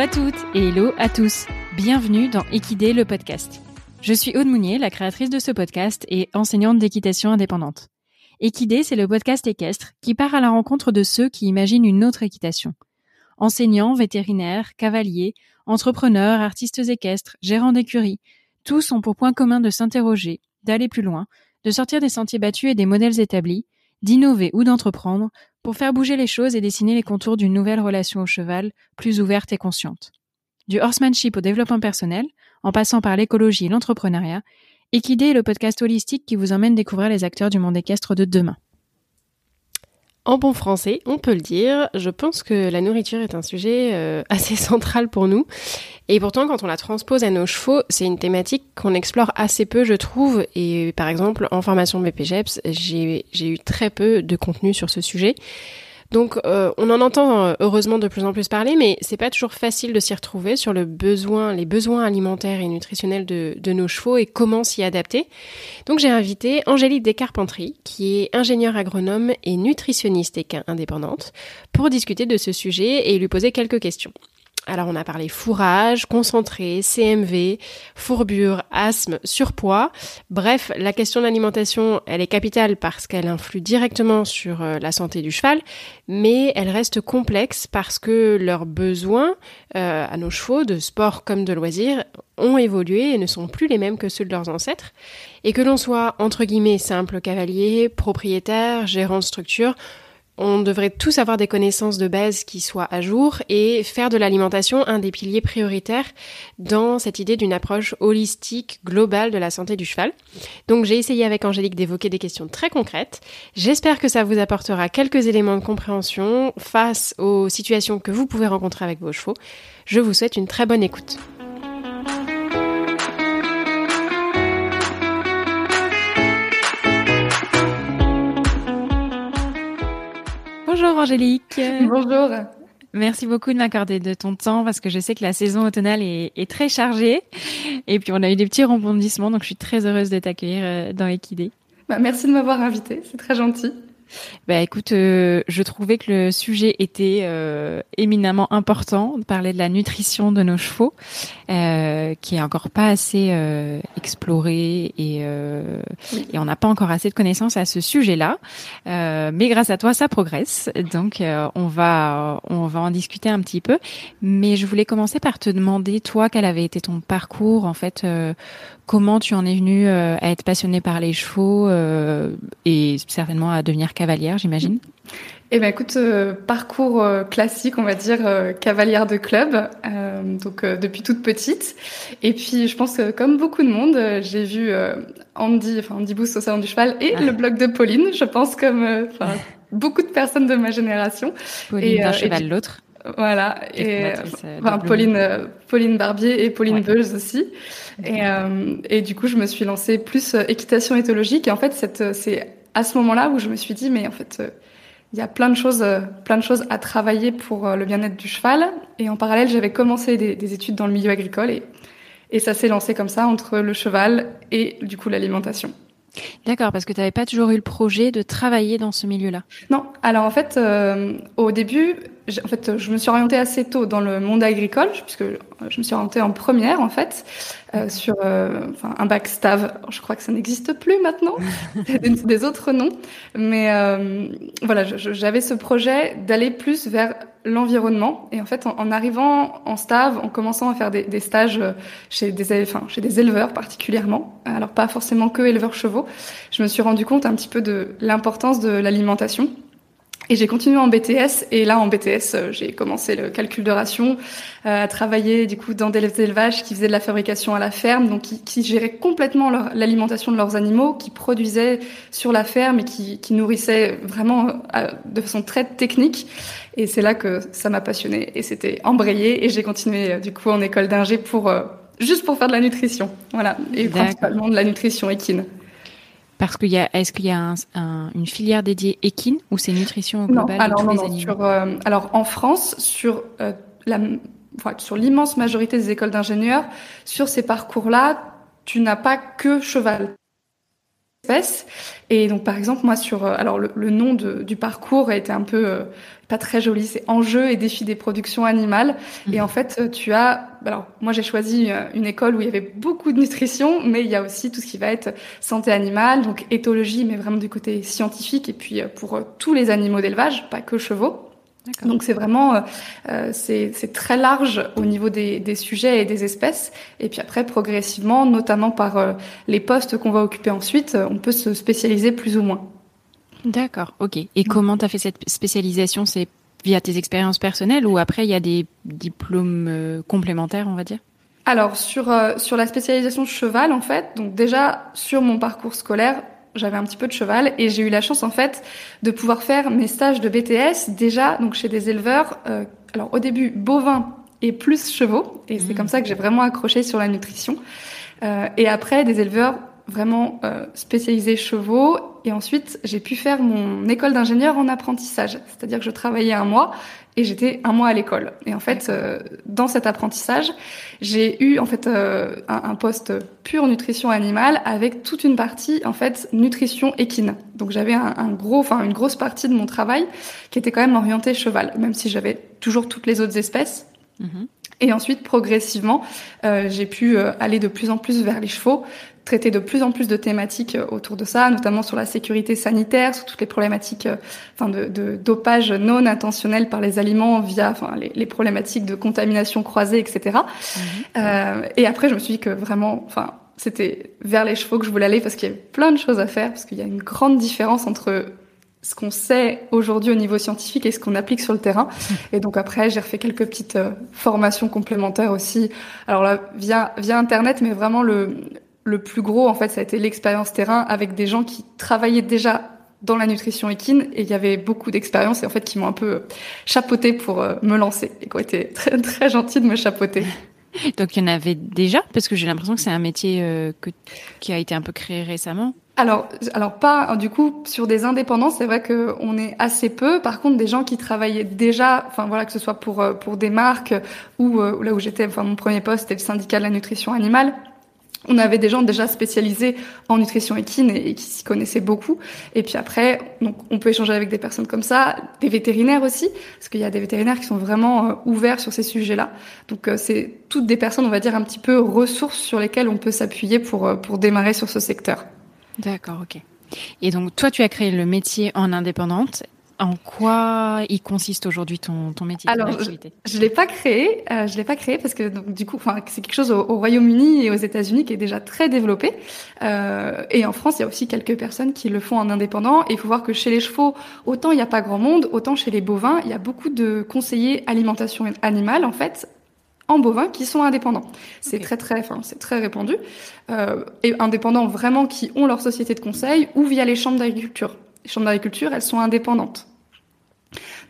à toutes et hello à tous. Bienvenue dans Equidé le podcast. Je suis Aude Mounier, la créatrice de ce podcast et enseignante d'équitation indépendante. Equidé, c'est le podcast équestre qui part à la rencontre de ceux qui imaginent une autre équitation. Enseignants, vétérinaires, cavaliers, entrepreneurs, artistes équestres, gérants d'écuries, tous ont pour point commun de s'interroger, d'aller plus loin, de sortir des sentiers battus et des modèles établis, d'innover ou d'entreprendre pour faire bouger les choses et dessiner les contours d'une nouvelle relation au cheval, plus ouverte et consciente. Du horsemanship au développement personnel, en passant par l'écologie et l'entrepreneuriat, Equidé est le podcast holistique qui vous emmène découvrir les acteurs du monde équestre de demain. En bon français, on peut le dire, je pense que la nourriture est un sujet euh, assez central pour nous. Et pourtant, quand on la transpose à nos chevaux, c'est une thématique qu'on explore assez peu, je trouve. Et par exemple, en formation BPGEPS, j'ai eu très peu de contenu sur ce sujet. Donc euh, on en entend euh, heureusement de plus en plus parler, mais c'est pas toujours facile de s'y retrouver sur le besoin, les besoins alimentaires et nutritionnels de, nos chevaux et comment s'y adapter. Donc j'ai invité Angélique Descarpentries, qui est ingénieure agronome et nutritionniste indépendante, pour discuter de ce sujet et lui poser quelques questions. Alors on a parlé fourrage, concentré, CMV, fourbure, asthme, surpoids. Bref, la question de l'alimentation, elle est capitale parce qu'elle influe directement sur euh, la santé du cheval, mais elle reste complexe parce que leurs besoins euh, à nos chevaux, de sport comme de loisirs, ont évolué et ne sont plus les mêmes que ceux de leurs ancêtres. Et que l'on soit entre guillemets simple cavalier, propriétaire, gérant de structure, on devrait tous avoir des connaissances de base qui soient à jour et faire de l'alimentation un des piliers prioritaires dans cette idée d'une approche holistique, globale de la santé du cheval. Donc j'ai essayé avec Angélique d'évoquer des questions très concrètes. J'espère que ça vous apportera quelques éléments de compréhension face aux situations que vous pouvez rencontrer avec vos chevaux. Je vous souhaite une très bonne écoute. Bonjour Angélique. Bonjour. Merci beaucoup de m'accorder de ton temps parce que je sais que la saison automnale est, est, très chargée. Et puis on a eu des petits rebondissements, donc je suis très heureuse de t'accueillir euh, dans Equidé. Bah, merci de m'avoir invitée, c'est très gentil. Bah écoute, euh, je trouvais que le sujet était euh, éminemment important de parler de la nutrition de nos chevaux, euh, qui est encore pas assez euh, exploré et, euh, et on n'a pas encore assez de connaissances à ce sujet-là. mais grâce à toi, ça progresse. Donc on va on va en discuter un petit peu. Mais je voulais commencer par te demander toi quel avait été ton parcours en fait Comment tu en es venue euh, à être passionnée par les chevaux euh, et certainement à devenir cavalière, j'imagine? Eh ben écoute, euh, parcours classique, on va dire cavalière de club, donc depuis toute petite. Et puis je pense que comme beaucoup de monde, j'ai vu Andy, enfin Andy Boost au salon du cheval et le blog de Pauline. Je pense comme beaucoup de personnes de ma génération. Pauline d'un cheval l'autre. Voilà, et, enfin, Pauline, Pauline Barbier et Pauline Beuls aussi. Et, euh, et, du coup, je me suis lancée plus euh, équitation éthologique. Et en fait, euh, c'est à ce moment-là où je me suis dit, mais en fait, il y a plein de choses, plein de choses à travailler pour le bien-être du cheval. Et en parallèle, j'avais commencé des, des, études dans le milieu agricole et, et ça s'est lancé comme ça entre le cheval et du coup l'alimentation. D'accord, parce que tu n'avais pas toujours eu le projet de travailler dans ce milieu-là. Non, alors en fait, euh, au début, en fait, je me suis orientée assez tôt dans le monde agricole, puisque je me suis orientée en première, en fait, euh, sur euh, enfin, un bac STAV. Je crois que ça n'existe plus maintenant, des, des, autres noms. Mais euh, voilà, j'avais ce projet d'aller plus vers l'environnement. Et en fait, en, en, arrivant en STAV, en commençant à faire des, des stages chez des, enfin, chez des éleveurs particulièrement, alors pas forcément que éleveurs chevaux, je me suis rendu compte un petit peu de l'importance de l'alimentation et j'ai continué en BTS et là en BTS euh, j'ai commencé le calcul de ration, euh, à travailler du coup dans des élevages qui faisaient de la fabrication à la ferme, donc qui, qui géraient complètement l'alimentation de leurs animaux, qui produisaient sur la ferme et qui, qui nourrissaient vraiment euh, de façon très technique. Et c'est là que ça m'a passionné et c'était embrayé. Et j'ai continué du coup en école d'ingé pour juste pour faire de la nutrition, voilà, et principalement de la nutrition équine. Parce qu'il y a, est-ce qu'il y a un, un, une filière dédiée équine ou c'est nutrition globale non, alors, non, non, sur, euh, Alors en France, sur euh, la, enfin, sur l'immense majorité des écoles d'ingénieurs, sur ces parcours-là, tu n'as pas que cheval. Espèces. Et donc, par exemple, moi, sur, euh, alors le, nom du parcours a été un peu euh, pas très joli, c'est enjeux et défis des productions animales. Et mhm. en fait, euh, tu as, alors moi j'ai choisi une école où il y avait beaucoup de nutrition, mais il y a aussi tout ce qui va être santé animale, donc éthologie, mais vraiment du côté scientifique, et puis pour tous les animaux d'élevage, pas que chevaux. Donc c'est vraiment euh, euh c'est très large au niveau des, des, sujets et des espèces. Et puis après progressivement, notamment par euh, les postes qu'on va occuper ensuite, on peut se spécialiser plus ou moins. D'accord, ok. Et comment tu as fait cette spécialisation? C'est via tes expériences personnelles ou après il y a des diplômes euh, complémentaires, on va dire? Alors sur sur la spécialisation cheval en fait, donc déjà sur mon parcours scolaire, j'avais un petit peu de cheval et j'ai eu la chance en fait de pouvoir faire mes stages de BTS déjà donc chez des éleveurs. Euh, alors au début bovins et plus chevaux et c'est mmh. comme ça que j'ai vraiment accroché sur la nutrition. Euh, et après des éleveurs vraiment euh, spécialisés chevaux et ensuite j'ai pu faire mon école d'ingénieur en apprentissage, c'est-à-dire que je travaillais un mois et j'étais un mois à l'école. Et en fait, euh, dans cet apprentissage, j'ai eu en fait euh, un, poste pure nutrition animale avec toute une partie en fait nutrition équine. Donc j'avais un, un, gros, enfin une grosse partie de mon travail qui était quand même orientée cheval, même si j'avais toujours toutes les autres espèces. Mhm. Et ensuite, progressivement, euh, j'ai pu aller de plus en plus vers les chevaux, traiter de plus en plus de thématiques euh, autour de ça, notamment sur la sécurité sanitaire, sur toutes les problématiques euh, enfin, de, de, dopage non intentionnel par les aliments via enfin, les, les problématiques de contamination croisée, etc. Mhm. Euh, et après, je me suis dit que vraiment, enfin, c'était vers les chevaux que je voulais aller parce qu'il y avait plein de choses à faire, parce qu'il y a une grande différence entre ce qu'on sait aujourd'hui au niveau scientifique et ce qu'on applique sur le terrain. Et donc après, j'ai refait quelques petites euh, formations complémentaires aussi. Alors là, via via internet, mais vraiment le le plus gros, en fait, ça a été l'expérience terrain avec des gens qui travaillaient déjà dans la nutrition équine et il y avait beaucoup d'expériences et en fait qui m'ont un peu chapeauté pour euh, me lancer et qui ont été très très gentils de me chapeauter. Donc il y en avait déjà? Parce que j'ai l'impression que c'est un métier euh, que, qui a été un peu créé récemment. Alors, alors pas du coup sur des indépendants, c'est vrai que on est assez peu. Par contre, des gens qui travaillaient déjà, enfin voilà, que ce soit pour euh, pour des marques ou là où j'étais, enfin mon premier poste c'était le syndicat de la nutrition animale on avait des gens déjà spécialisés en nutrition équine et, qui s'y connaissaient beaucoup. Et puis après, donc on peut échanger avec des personnes comme ça, des vétérinaires aussi, parce qu'il y a des vétérinaires qui sont vraiment euh, ouverts sur ces sujets-là. Donc euh, c'est toutes des personnes, on va dire un petit peu ressources sur lesquelles on peut s'appuyer pour euh, pour démarrer sur ce secteur. D'accord, ok. Et donc toi, tu as créé le métier en indépendante en quoi il consiste aujourd'hui ton, ton métier Alors, je, ne l'ai pas créé. Euh, je l'ai pas créé parce que donc, du coup, c'est quelque chose au, Royaume-Uni et aux États-Unis qui est déjà très développé. Euh, et en France, il y a aussi quelques personnes qui le font en indépendant. Et il faut voir que chez les chevaux, autant il n'y a pas grand monde, autant chez les bovins, il y a beaucoup de conseillers alimentation animale en fait en bovins qui sont indépendants. C'est très très, enfin c'est très répandu. Euh, et indépendants vraiment qui ont leur société de conseil ou via les chambres d'agriculture. Les chambres d'agriculture, elles sont indépendantes.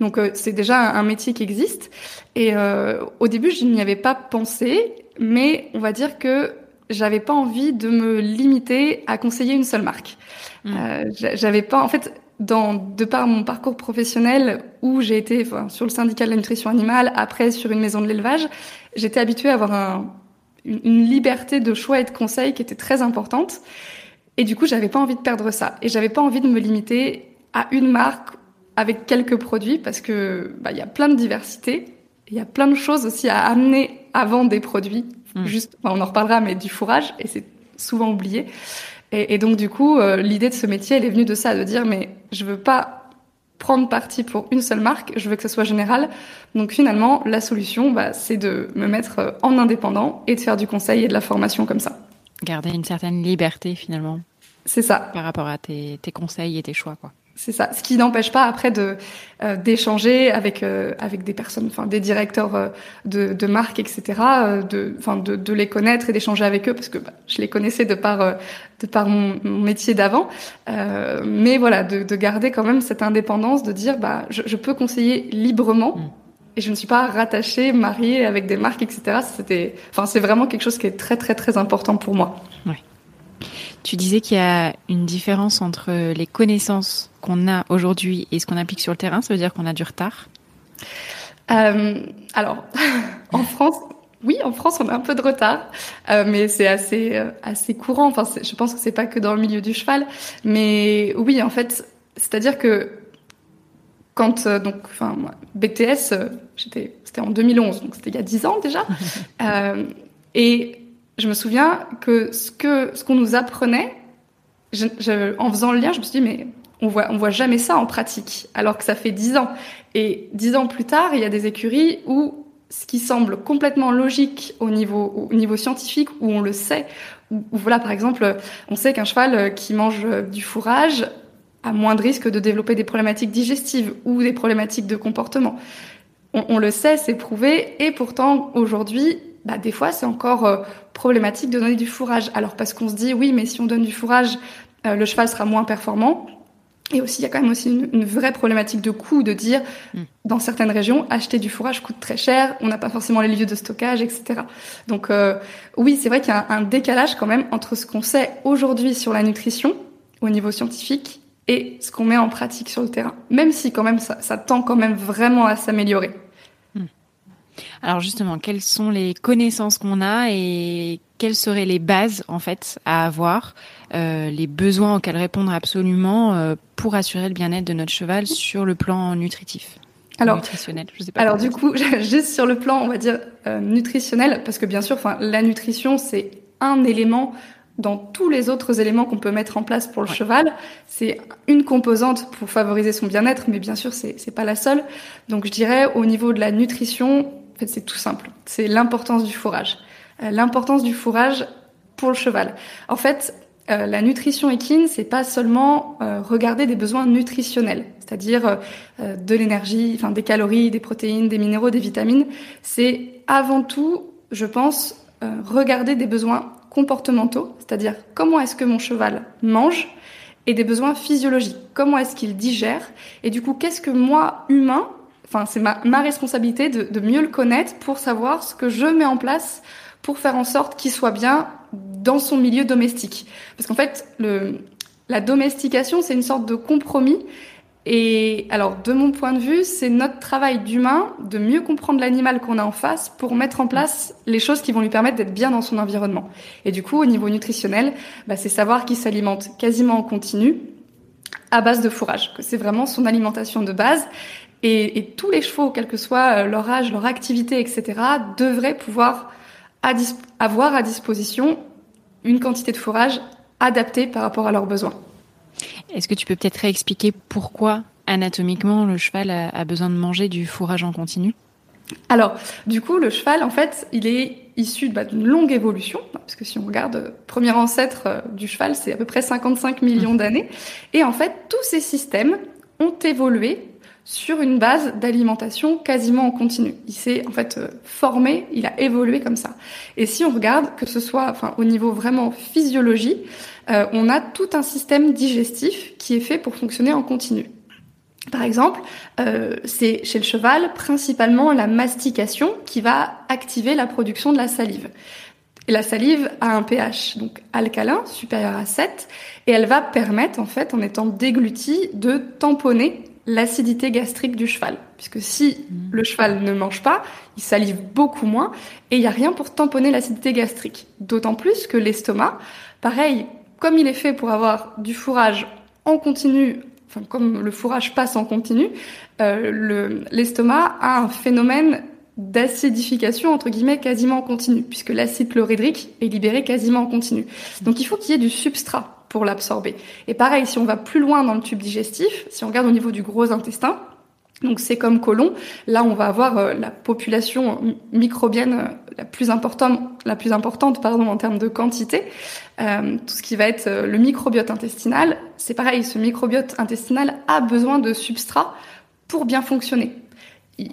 Donc euh, c'est déjà un métier qui existe. Et euh, au début, je n'y avais pas pensé, mais on va dire que j'avais pas envie de me limiter à conseiller une seule marque. Hmm. Euh, j'avais pas, en fait, dans, de par mon parcours professionnel où j'ai été enfin, sur le syndicat de la nutrition animale, après sur une maison de l'élevage, j'étais habituée à avoir un, une, une, liberté de choix et de conseil qui était très importante. Et du coup, j'avais pas envie de perdre ça. Et j'avais pas envie de me limiter à une marque avec quelques produits parce que bah, il y a plein de diversité. Il y a plein de choses aussi à amener avant des produits. Hmm. Juste, on en reparlera, mais du fourrage et c'est souvent oublié. Et, et donc du coup, euh, l'idée de ce métier, elle est venue de ça, de dire mais je veux pas prendre parti pour une seule marque, je veux que ce soit général. Donc finalement, la solution, bah, c'est de me mettre en indépendant et de faire du conseil et de la formation comme ça. Garder une certaine liberté finalement. C'est ça. Par rapport à tes, tes conseils et tes choix, quoi. C'est ça. Ce qui n'empêche pas après de euh, d'échanger avec euh, avec des personnes, enfin des directeurs euh, de, de marques, etc. de enfin de, de les connaître et d'échanger avec eux parce que bah, je les connaissais de par de par mon, métier d'avant. mais voilà, de, de, garder quand même cette indépendance, de dire bah je, je peux conseiller librement. Mm. Et je ne suis pas rattachée, mariée avec des marques, etc. C'était, enfin, c'est vraiment quelque chose qui est très, très, très important pour moi. Oui. Tu disais qu'il y a une différence entre les connaissances qu'on a aujourd'hui et ce qu'on applique sur le terrain. Ça veut dire qu'on a du retard euh, Alors, en France, oui, en France, on a un peu de retard, euh, mais c'est assez euh, assez courant. Enfin, je pense que c'est pas que dans le milieu du cheval, mais oui, en fait, c'est-à-dire que quand euh, donc, enfin, BTS, j'étais, c'était en 2011, donc c'était il y a 10 ans déjà, et je me souviens que ce que ce qu'on nous apprenait, je, en faisant le lien, je me suis dit mais on voit on voit jamais ça en pratique, alors que ça fait 10 ans. Et 10 ans plus tard, il y a des écuries où ce qui semble complètement logique au niveau, au niveau scientifique, où on le sait, où, voilà, par exemple, on sait qu'un cheval euh, qui mange euh, du fourrage a moins de risque de développer des problématiques digestives ou des problématiques de comportement. On, on le sait, c'est prouvé, et pourtant, aujourd'hui, bah, des fois, c'est encore euh, problématique de donner du fourrage. Alors, parce qu'on se dit, oui, mais si on donne du fourrage, le cheval sera moins performant. Et aussi, il y a quand même aussi une, vraie problématique de coût, de dire, mm. dans certaines régions, acheter du fourrage coûte très cher, on n'a pas forcément les lieux de stockage, etc. Donc euh, oui, c'est vrai qu'il y a un, décalage quand même entre ce qu'on sait aujourd'hui sur la nutrition, au niveau scientifique, et ce qu'on met en pratique sur le terrain. Même si quand même ça, ça tend quand même vraiment à s'améliorer. Mm. Alors justement, quelles sont les connaissances qu'on a et quelles seraient les bases en fait à avoir, euh, les besoins auxquels répondre absolument euh, pour assurer le bien-être de notre cheval sur le plan nutritif alors, nutritionnel, je sais pas. Alors du coup, juste sur le plan, on va dire euh, nutritionnel, parce que bien sûr, enfin, la nutrition c'est un élément dans tous les autres éléments qu'on peut mettre en place pour le cheval. C'est une composante pour favoriser son bien-être, mais bien sûr, c'est c'est pas la seule. Donc je dirais au niveau de la nutrition, en fait, c'est tout simple. C'est l'importance du fourrage. Euh, l'importance du fourrage pour le cheval. En fait, euh, la nutrition équine, c'est pas seulement euh, regarder des besoins nutritionnels, c'est-à-dire de l'énergie, enfin des calories, des protéines, des minéraux, des vitamines. C'est avant tout, je pense, regarder des besoins comportementaux, c'est-à-dire comment est-ce que mon cheval mange, et des besoins physiologiques, comment est-ce qu'il digère, et du coup, qu'est-ce que moi, humain, enfin c'est ma, ma responsabilité de, de mieux le connaître pour savoir ce que je mets en place pour faire en sorte qu'il soit bien dans son milieu domestique. Parce qu'en fait, le, la domestication, c'est une sorte de compromis. Et alors, de mon point de vue, c'est notre travail d'humain de mieux comprendre l'animal qu'on a en face pour mettre en place les choses qui vont lui permettre d'être bien dans son environnement. Et du coup, au niveau nutritionnel, bah, c'est savoir qu'il s'alimente quasiment en continu à base de fourrage, que c'est vraiment son alimentation de base. Et, et, tous les chevaux, quel que soit leur âge, leur activité, etc., devraient pouvoir à avoir à disposition une quantité de fourrage adaptée par rapport à leurs besoins. Est-ce que tu peux peut-être réexpliquer pourquoi anatomiquement le cheval a, besoin de manger du fourrage en continu? Alors, du coup, le cheval, en fait, il est issu bah, d'une longue évolution, parce que si on regarde, euh, premier ancêtre euh, du cheval, c'est à peu près 55 millions mmh. d'années, et en fait, tous ces systèmes ont évolué sur une base d'alimentation quasiment en continu. Il s'est en fait euh, formé, il a évolué comme ça. Et si on regarde que ce soit enfin au niveau vraiment physiologie, euh, on a tout un système digestif qui est fait pour fonctionner en continu. Par exemple, euh, c'est chez le cheval principalement la mastication qui va activer la production de la salive. Et la salive a un pH donc alcalin supérieur à 7 et elle va permettre en fait en étant déglutie de tamponner l'acidité gastrique du cheval. Puisque si mmh. le cheval ne mange pas, il salive beaucoup moins et il n'y a rien pour tamponner l'acidité gastrique. D'autant plus que l'estomac, pareil, comme il est fait pour avoir du fourrage en continu, enfin comme le fourrage passe en continu, euh, l'estomac a un phénomène d'acidification entre guillemets quasiment en continu, puisque l'acide chlorhydrique est libéré quasiment en continu. Donc il faut qu'il y ait du substrat pour l'absorber. Et pareil, si on va plus loin dans le tube digestif, si on regarde au niveau du gros intestin, donc c'est comme colon, là on va avoir euh, la population microbienne euh, la plus importante, la plus importante pardon en termes de quantité. Euh, tout ce qui va être le microbiote intestinal, c'est pareil, ce microbiote intestinal a besoin de substrat pour bien fonctionner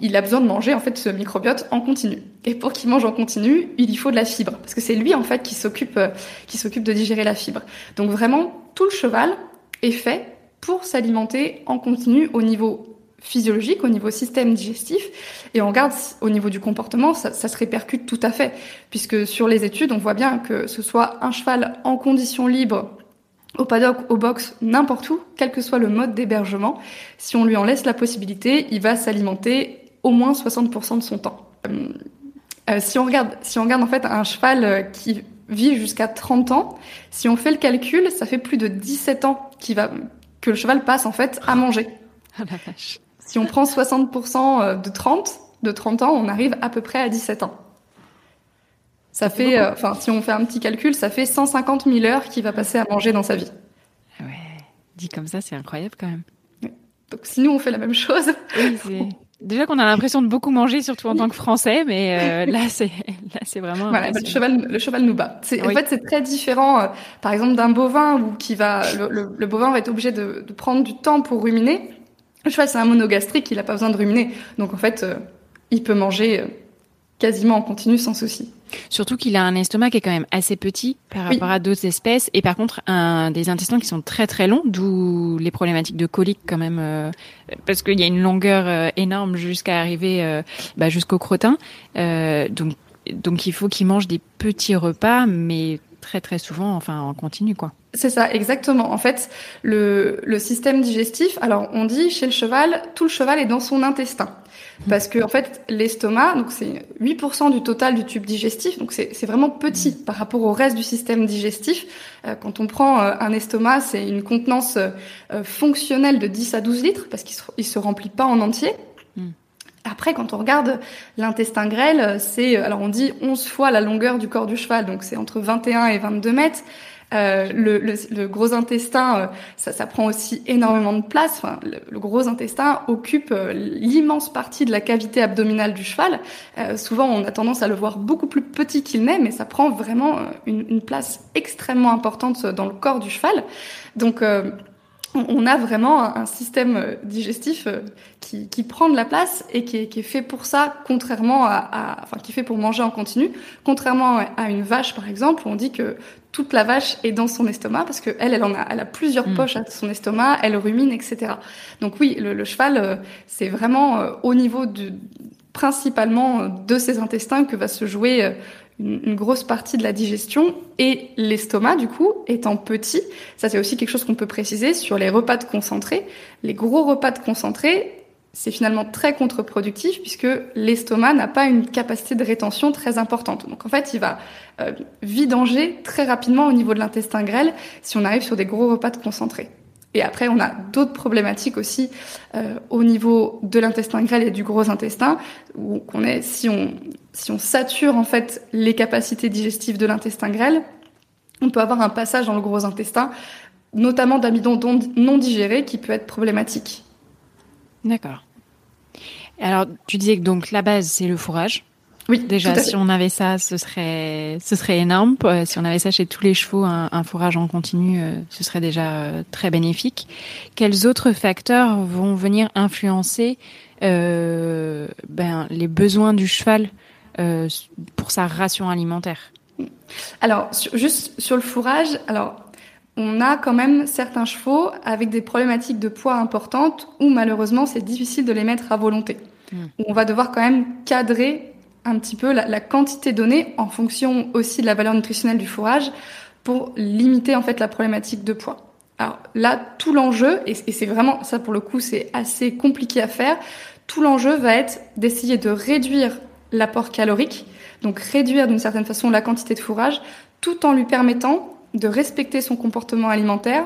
il a besoin de manger en fait ce microbiote en continu. Et pour qu'il mange en continu, il y faut de la fibre parce que c'est lui en fait qui s'occupe euh, qui s'occupe de digérer la fibre. Donc vraiment tout le cheval est fait pour s'alimenter en continu au niveau physiologique, au niveau système digestif, et on regarde au niveau du comportement, ça, ça, se répercute tout à fait, puisque sur les études, on voit bien que ce soit un cheval en conditions libres, au paddock, au box, n'importe où, quel que soit le mode d'hébergement, si on lui en laisse la possibilité, il va s'alimenter au moins 60% de son temps. Euh, si on regarde, si on regarde en fait un cheval qui vit jusqu'à 30 ans, si on fait le calcul, ça fait plus de 17 ans qui va, que le cheval passe en fait à manger. Ah la vache. Si on prend 60% de 30, de 30 ans, on arrive à peu près à 17 ans. Ça fait, euh, enfin, si on fait un petit calcul, ça fait 150 000 heures qu'il va passer à manger dans sa vie. Ah ouais, dit comme ça, c'est incroyable quand même. Donc si nous on fait la même chose. Oui, Déjà qu'on a l'impression de beaucoup manger, surtout en tant que Français, mais euh, là c'est là c'est vraiment. Voilà, le cheval le cheval nous bat. En fait c'est très différent, euh, par exemple d'un bovin où qui va le, le, bovin va être obligé de, de, prendre du temps pour ruminer. Le cheval c'est un monogastrique, il n'a pas besoin de ruminer, donc en fait il peut manger quasiment en continu sans souci. Surtout qu'il a un estomac qui est quand même assez petit par rapport à d'autres espèces et par contre un, des intestins qui sont très très longs, d'où les problématiques de colique quand même, euh, parce qu'il y a une longueur euh, énorme jusqu'à arriver euh, bah, jusqu'au crottin. donc donc il faut qu'il mange des petits repas, mais très très souvent, enfin en continu quoi. C'est ça, exactement. En fait, le, le système digestif, alors on dit chez le cheval, tout le cheval est dans son intestin. Parce que en fait, l'estomac, donc c'est 8% du total du tube digestif, donc c'est vraiment petit par rapport au reste du système digestif. Euh, quand on prend euh, un estomac, c'est une contenance euh, fonctionnelle de 10 à 12 litres parce qu'il se, se remplit pas en entier. Hmm. Après, quand on regarde l'intestin grêle, c'est, alors on dit 11 fois la longueur du corps du cheval, donc c'est entre 21 et 22 mètres. Euh, le, le, le, gros intestin, euh, ça, ça, prend aussi énormément de place. Enfin, le, gros intestin occupe euh, l'immense partie de la cavité abdominale du cheval. Euh, souvent, on a tendance à le voir beaucoup plus petit qu'il n'est, mais ça prend vraiment une, une, place extrêmement importante dans le corps du cheval. Donc, on a vraiment un système digestif qui, qui, prend de la place et qui est, qui est fait pour ça, contrairement à, à, enfin, qui est fait pour manger en continu, contrairement à une vache par exemple, où on dit que toute la vache est dans son estomac parce que elle, elle en a, elle a plusieurs mm. poches à son estomac, elle rumine, etc. Donc oui, le, cheval, euh, c'est vraiment euh, au niveau du, principalement euh, de ses intestins que va se jouer une, une grosse partie de la digestion et l'estomac, du coup, étant petit, ça c'est aussi quelque chose qu'on peut préciser sur les repas de concentré. Les gros repas de concentré, c'est finalement très contre-productif puisque l'estomac n'a pas une capacité de rétention très importante. Donc en fait, il va euh, vidanger très rapidement au niveau de l'intestin grêle si on arrive sur des gros repas de concentré. Et après, on a d'autres problématiques aussi euh, au niveau de l'intestin grêle et du gros intestin, où on est, si on, si on sature en fait les capacités digestives de l'intestin grêle, on peut avoir un passage dans le gros intestin, notamment d'amidon non digéré, qui peut être problématique. D'accord. Alors, tu disais que donc la base, c'est le fourrage. Oui, déjà, si on avait ça, ce serait, ce serait énorme. Euh, si on avait ça chez tous les chevaux, un, fourrage en continu, euh, ce serait déjà euh, très bénéfique. Quels autres facteurs vont venir influencer euh, ben, les besoins du cheval euh, pour sa ration alimentaire? Alors, juste sur le fourrage, alors on a quand même certains chevaux avec des problématiques de poids importantes où malheureusement c'est difficile de les mettre à volonté. Hmm. Où on va devoir quand même cadrer un petit peu la, quantité donnée en fonction aussi de la valeur nutritionnelle du fourrage pour limiter en fait la problématique de poids. Alors là, tout l'enjeu, et, c'est vraiment ça pour le coup, c'est assez compliqué à faire. Tout l'enjeu va être d'essayer de réduire l'apport calorique, donc réduire d'une certaine façon la quantité de fourrage, tout en lui permettant de respecter son comportement alimentaire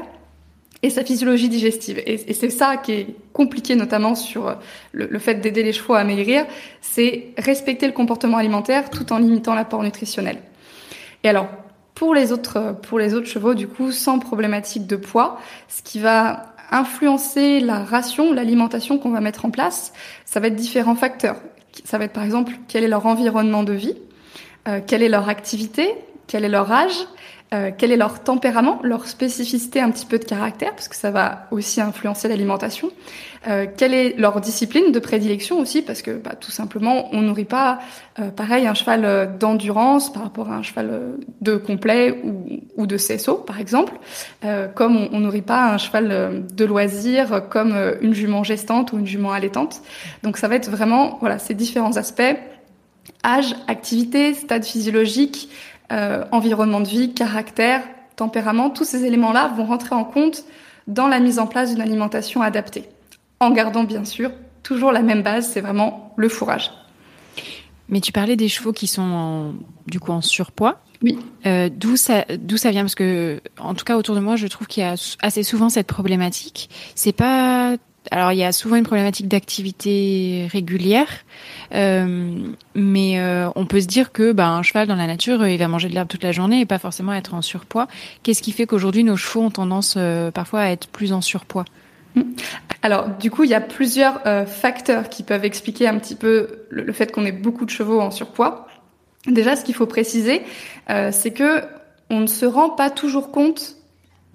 et sa physiologie digestive. Et, c'est ça qui est compliqué, notamment sur le, fait d'aider les chevaux à maigrir, c'est respecter le comportement alimentaire tout en limitant l'apport nutritionnel. Et alors, pour les autres, pour les autres chevaux, du coup, sans problématique de poids, ce qui va influencer la ration, l'alimentation qu'on va mettre en place, ça va être différents facteurs. Ça va être par exemple quel est leur environnement de vie, euh, quelle est leur activité, quel est leur âge, euh, quel est leur tempérament, leur spécificité, un petit peu de caractère, parce que ça va aussi influencer l'alimentation. Euh, quelle est leur discipline de prédilection aussi, parce que bah, tout simplement, on nourrit pas, euh, pareil, un cheval euh, d'endurance par rapport à un cheval euh, de complet ou, ou de CSO, par exemple, comme on, on, nourrit pas un cheval de loisir comme une jument gestante ou une jument allaitante. Donc ça va être vraiment, voilà, ces différents aspects âge, activité, stade physiologique, euh, environnement de vie, caractère, tempérament, tous ces éléments-là vont rentrer en compte dans la mise en place d'une alimentation adaptée. En gardant bien sûr toujours la même base, c'est vraiment le fourrage. Mais tu parlais des chevaux qui sont en, du coup en surpoids. Oui. Euh, d'où ça, d'où ça vient? Parce que, en tout cas, autour de moi, je trouve qu'il y a assez souvent cette problématique. C'est pas alors il y a souvent une problématique d'activité régulière, euh, mais euh, on peut se dire que ben, un cheval dans la nature, il va manger de l'herbe toute la journée et pas forcément être en surpoids. Qu'est-ce qui fait qu'aujourd'hui nos chevaux ont tendance parfois à être plus en surpoids? Alors, du coup, il y a plusieurs euh, facteurs qui peuvent expliquer un petit peu le, fait qu'on ait beaucoup de chevaux en surpoids. Déjà, ce qu'il faut préciser, euh, c'est que on ne se rend pas toujours compte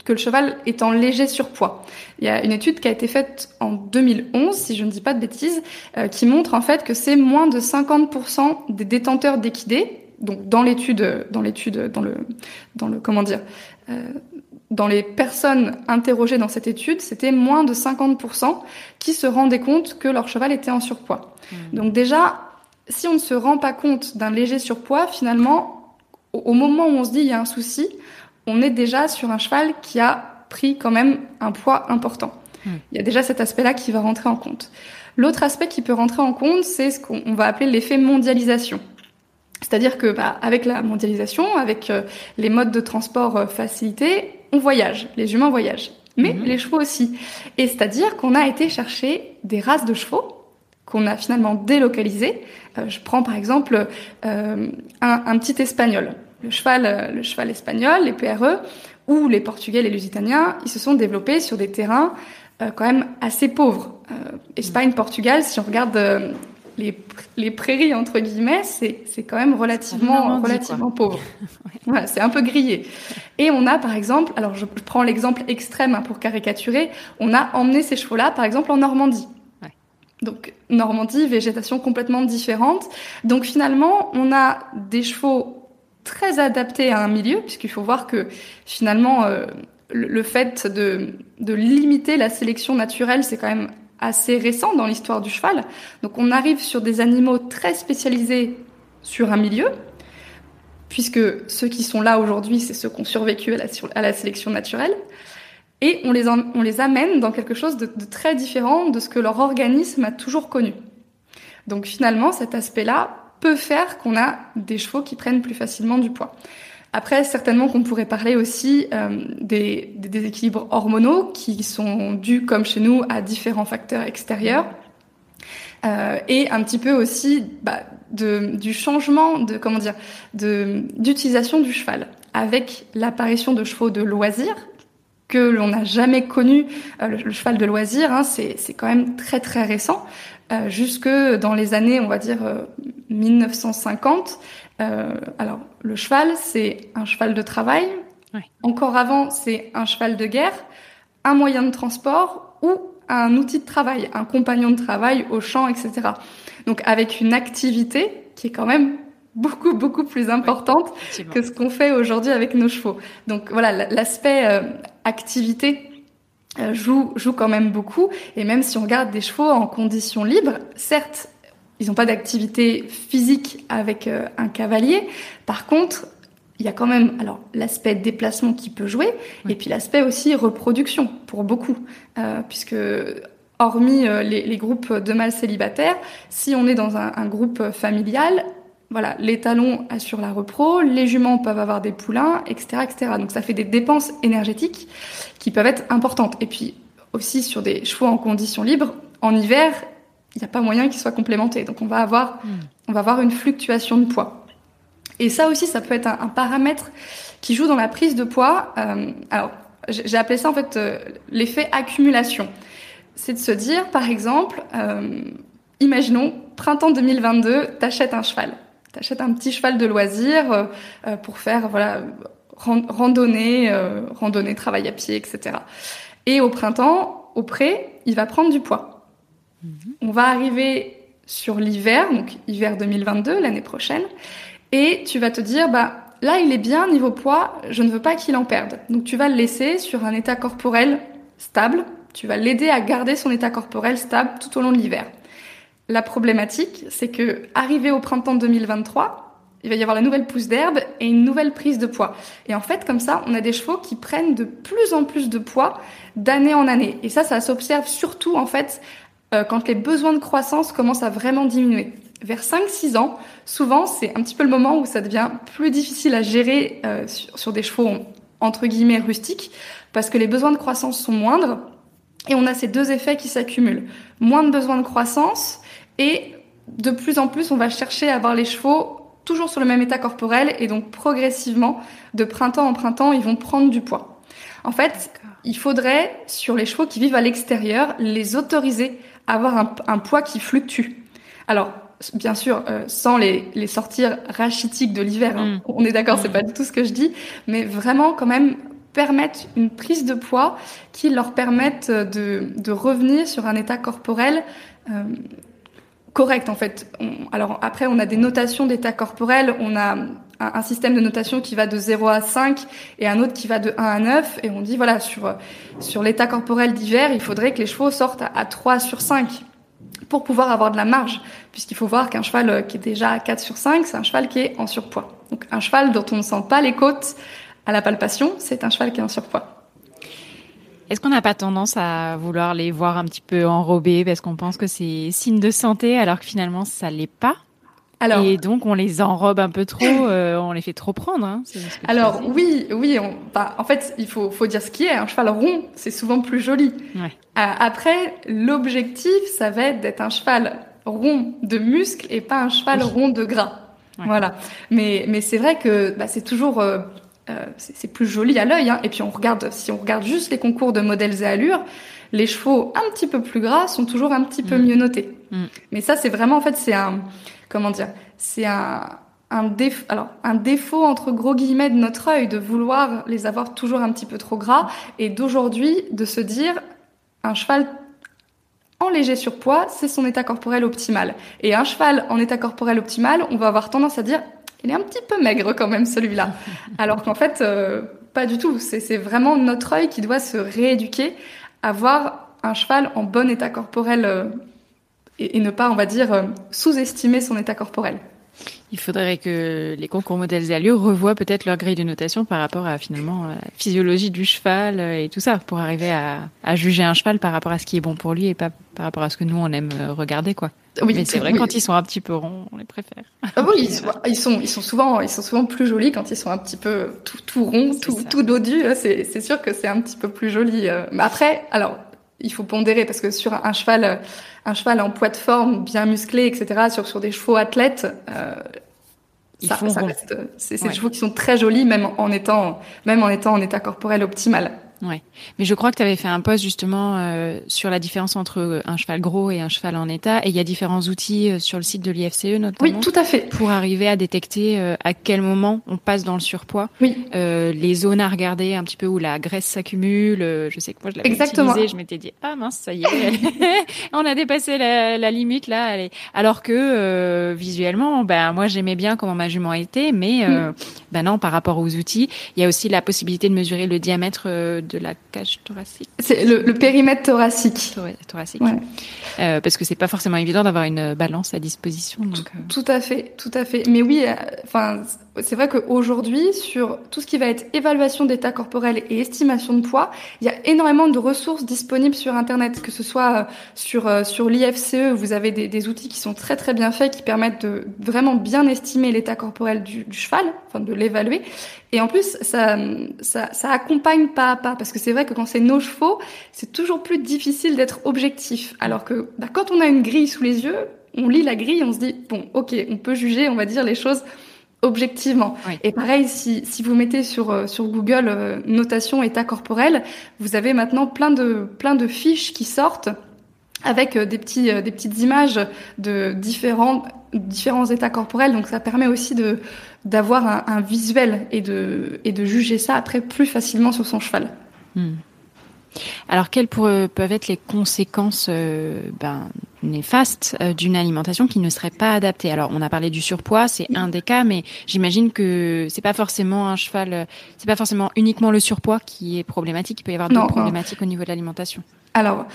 que le cheval est en léger surpoids. Il y a une étude qui a été faite en 2011, si je ne dis pas de bêtises, euh, qui montre en fait que c'est moins de 50% des détenteurs d'équidés donc dans l'étude, dans l'étude, dans le, dans le, comment dire, dans les personnes interrogées dans cette étude, c'était moins de 50% qui se rendaient compte que leur cheval était en surpoids. Mmh. Donc déjà, si on ne se rend pas compte d'un léger surpoids, finalement, au, moment où on se dit il y a un souci, on est déjà sur un cheval qui a pris quand même un poids important. Mmh. Il y a déjà cet aspect-là qui va rentrer en compte. L'autre aspect qui peut rentrer en compte, c'est ce qu'on va appeler l'effet mondialisation. C'est-à-dire que bah, avec la mondialisation, avec euh, les modes de transport euh, facilités, on voyage, les humains voyagent, mais mhm. les chevaux aussi. Et c'est-à-dire qu'on a été chercher des races de chevaux qu'on a finalement délocalisées. Euh, je prends par exemple un, un, petit espagnol, le cheval, euh, le cheval espagnol, les PRE, ou les Portugais, les Lusitaniens, ils se sont développés sur des terrains euh, quand même assez pauvres. Espagne, Portugal, si on regarde les, les, prairies entre guillemets, c'est quand même relativement relativement pauvre. voilà, c'est un peu grillé. Et on a par exemple, alors je prends l'exemple extrême hein, pour caricaturer, on a emmené ces chevaux-là par exemple en Normandie. Ouais. Donc Normandie, végétation complètement différente. Donc finalement, on a des chevaux très adaptés à un milieu, puisqu'il faut voir que finalement euh, le, fait de, de limiter la sélection naturelle, c'est quand même assez récent dans l'histoire du cheval. Donc on arrive sur des animaux très spécialisés sur un milieu, puisque ceux qui sont là aujourd'hui, c'est ceux qui ont survécu à la, à la, sélection naturelle, et on les, on les amène dans quelque chose de très différent de ce que leur organisme a toujours connu. Donc finalement, cet aspect-là peut faire qu'on a des chevaux qui prennent plus facilement du poids. Après, certainement qu'on pourrait parler aussi euh, des, déséquilibres hormonaux qui sont dus, comme chez nous, à différents facteurs extérieurs. Euh, et un petit peu aussi bah, du changement de comment dire d'utilisation du cheval avec l'apparition de chevaux de loisirs que l'on n'a jamais connu euh, le, cheval de loisir hein, c'est quand même très très récent euh, jusque dans les années on va dire 1950 euh, alors, le cheval, c'est un cheval de travail. Encore avant, c'est un cheval de guerre, un moyen de transport ou un outil de travail, un compagnon de travail au champ, etc. Donc, avec une activité qui est quand même beaucoup beaucoup plus importante que ce qu'on fait aujourd'hui avec nos chevaux. Donc voilà, l'aspect euh, activité euh, joue joue quand même beaucoup. Et même si on regarde des chevaux en conditions libres, certes, ils n'ont pas d'activité physique avec euh, un cavalier. Par contre, il y a quand même alors l'aspect déplacement qui peut jouer et puis l'aspect aussi reproduction pour beaucoup, euh, puisque hormis euh, les, les, groupes de mâles célibataires, si on est dans un, un groupe familial, voilà, les talons assurent la repro, les juments peuvent avoir des poulains, etc., etc. Donc ça fait des dépenses énergétiques qui peuvent être importantes. Et puis aussi sur des chevaux en conditions libres, en hiver, il n'y a pas moyen qu'ils soient complémentés. Donc on va avoir, hmm. on va avoir une fluctuation de poids. Et ça aussi, ça peut être un, paramètre qui joue dans la prise de poids. Euh, alors, j'ai appelé ça en fait euh, l'effet accumulation. C'est de se dire, par exemple, euh, imaginons printemps 2022, t'achètes un cheval, t'achètes un petit cheval de loisir pour faire voilà randonnée, randonnée, travail à pied, etc. Et au printemps, au pré, il va prendre du poids. On va arriver sur l'hiver, donc hiver 2022, l'année prochaine, et tu vas te dire, bah, là, il est bien niveau poids, je ne veux pas qu'il en perde. Donc tu vas le laisser sur un état corporel stable, tu vas l'aider à garder son état corporel stable tout au long de l'hiver. La problématique, c'est que arrivé au printemps 2023, il va y avoir la nouvelle pousse d'herbe et une nouvelle prise de poids. Et en fait, comme ça, on a des chevaux qui prennent de plus en plus de poids d'année en année. Et ça, ça s'observe surtout en fait euh, quand les besoins de croissance commencent à vraiment diminuer. vers 5-6 ans, souvent c'est un petit peu le moment où ça devient plus difficile à gérer euh, sur, sur, des chevaux entre guillemets rustiques, parce que les besoins de croissance sont moindres, et on a ces deux effets qui s'accumulent. Moins de besoins de croissance, et de plus en plus on va chercher à avoir les chevaux toujours sur le même état corporel, et donc progressivement, de printemps en printemps, ils vont prendre du poids. En fait, il faudrait, sur les chevaux qui vivent à l'extérieur, les autoriser à avoir un, un poids qui fluctue. Alors, bien sûr, euh, sans les, les sortir rachitiques de l'hiver. Hein. Mm. On est d'accord, c'est mm. pas du tout ce que je dis, mais vraiment quand même permettre une prise de poids qui leur permette de, de revenir sur un état corporel euh, correct en fait. alors après, on a des notations d'état corporel, on a un, système de notation qui va de 0 à 5 et un autre qui va de 1 à 9 et on dit voilà sur sur l'état corporel d'hiver, il faudrait que les chevaux sortent à, à 3 sur 5 pour pouvoir avoir de la marge, puisqu'il faut voir qu'un cheval euh, qui est déjà à 4 sur 5, c'est un cheval qui est en surpoids. Donc un cheval dont on ne sent pas les côtes à la palpation, c'est un cheval qui est en surpoids. Est-ce qu'on n'a pas tendance à vouloir les voir un petit peu enrobés parce qu'on pense que c'est signe de santé alors que finalement ça l'est pas? Alors, et donc on les enrobe un peu trop, euh, on les fait trop prendre. Hein, alors oui, oui. On, bah, en fait, il faut, faut dire ce qui est. Un cheval rond, c'est souvent plus joli. Ouais. Euh, après, l'objectif, ça va être d'être un cheval rond de muscles et pas un cheval rond de gras. Voilà. Mais, mais c'est vrai que bah, c'est toujours euh, euh c'est plus joli à l'œil. Hein. Et puis on regarde, si on regarde juste les concours de modèles et allures, les chevaux un petit peu plus gras sont toujours un petit peu mm. mieux notés. Mm. Mais ça, c'est vraiment en fait, c'est un comment dire, c'est un, un, défaut, alors, un défaut entre gros guillemets de notre œil de vouloir les avoir toujours un petit peu trop gras et d'aujourd'hui de se dire un cheval en léger surpoids, c'est son état corporel optimal. Et un cheval en état corporel optimal, on va avoir tendance à dire il est un petit peu maigre quand même celui-là. Alors qu'en fait, euh, pas du tout. C'est vraiment notre œil qui doit se rééduquer à voir un cheval en bon état corporel euh, et, ne pas, on va dire, euh, sous-estimer son état corporel. Il faudrait que les concours modèles et allures revoient peut-être leur grille de notation par rapport à finalement la physiologie du cheval euh, et tout ça pour arriver à, à, juger un cheval par rapport à ce qui est bon pour lui et pas par rapport à ce que nous on aime euh, regarder quoi. Oui, Mais c'est vrai quand ils sont un petit peu ronds, on les préfère. Ah oui, ils sont, ils sont souvent ils sont souvent plus jolis quand ils sont un petit peu tout tout ronds, tout tout dodu. C'est c'est sûr que c'est un petit peu plus joli. Mais après, alors il faut pondérer parce que sur un cheval, un cheval en poids de forme, bien musclé, etc., sur, sur des chevaux athlètes, euh, ça, ça reste, c'est des chevaux qui sont très jolis, même en étant, même en étant en état corporel optimal. Ouais. Mais je crois que tu avais fait un post justement euh, sur la différence entre euh, un cheval gros et un cheval en état. Et il y a différents outils euh, sur le site de l'IFCE notamment. Oui, tout à fait. Pour arriver à détecter à quel moment on passe dans le surpoids. Oui. les zones à regarder un petit peu où la graisse s'accumule. je sais que moi je l'avais utilisé. Je m'étais dit ah mince ça y est, on a dépassé la, la limite là. Allez. Alors que visuellement, ben moi j'aimais bien comment ma jument était, mais mm. ben non par rapport aux outils, il y a aussi la possibilité de mesurer le diamètre de la cage thoracique. C'est le, périmètre thoracique. thoracique. Euh, parce que c'est pas forcément évident d'avoir une balance à disposition. Donc, euh. tout, à fait, tout à fait. Mais oui, euh, enfin, c'est vrai qu'aujourd'hui, sur tout ce qui va être évaluation d'état corporel et estimation de poids, il y a énormément de ressources disponibles sur Internet, que ce soit sur sur l'IFCE, vous avez des, des, outils qui sont très très bien faits, qui permettent de vraiment bien estimer l'état corporel du, du cheval, enfin de l'évaluer, et en plus, ça, ça, ça, accompagne pas à pas, parce que c'est vrai que quand c'est nos chevaux, c'est toujours plus difficile d'être objectif. Alors que bah, quand on a une grille sous les yeux, on lit la grille, on se dit bon, ok, on peut juger, on va dire les choses objectivement. Et pareil, si, si vous mettez sur euh, sur Google euh, notation état corporel, vous avez maintenant plein de plein de fiches qui sortent avec euh, des petits des petites images de différents différents états corporels. Donc ça permet aussi de d'avoir un, un, visuel et de, et de juger ça après plus facilement sur son cheval. Hmm. Alors, quelles peuvent être les conséquences euh, ben, néfastes euh, d'une alimentation qui ne serait pas adaptée? Alors, on a parlé du surpoids, c'est un des cas, mais j'imagine que c'est pas forcément un cheval, c'est pas forcément uniquement le surpoids qui est problématique. Il peut y avoir d'autres problématiques au niveau de l'alimentation. Alors,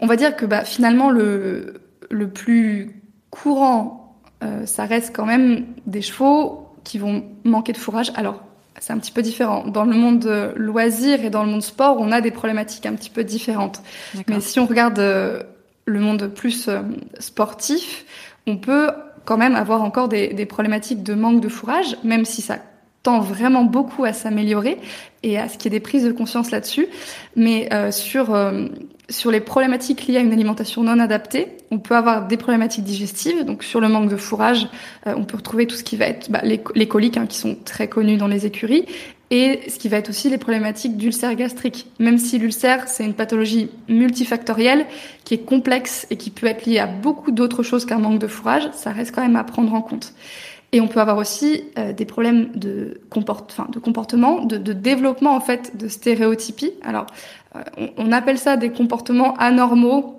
on va dire que bah, finalement le le plus courant, euh, ça reste quand même des chevaux qui vont manquer de fourrage. Alors, c'est un petit peu différent. Dans le monde loisir et dans le monde sport, on a des problématiques un petit peu différentes. Mais si on regarde euh, le monde plus euh, sportif, on peut quand même avoir encore des, des problématiques de manque de fourrage, même si ça tend vraiment beaucoup à s'améliorer et à ce qu'il y ait des prises de conscience là-dessus. Mais euh, sur euh, sur les problématiques liées à une alimentation non adaptée, on peut avoir des problématiques digestives. Donc sur le manque de fourrage, euh, on peut retrouver tout ce qui va être bah, les, coliques hein, qui sont très connus dans les écuries et ce qui va être aussi les problématiques d'ulcère gastrique. Même si l'ulcère, c'est une pathologie multifactorielle qui est complexe et qui peut être liée à beaucoup d'autres choses qu'un manque de fourrage, ça reste quand même à prendre en compte. Et on peut avoir aussi euh, des problèmes de, comportement, de, développement en fait de stéréotypie. Alors, euh, on, appelle ça des comportements anormaux.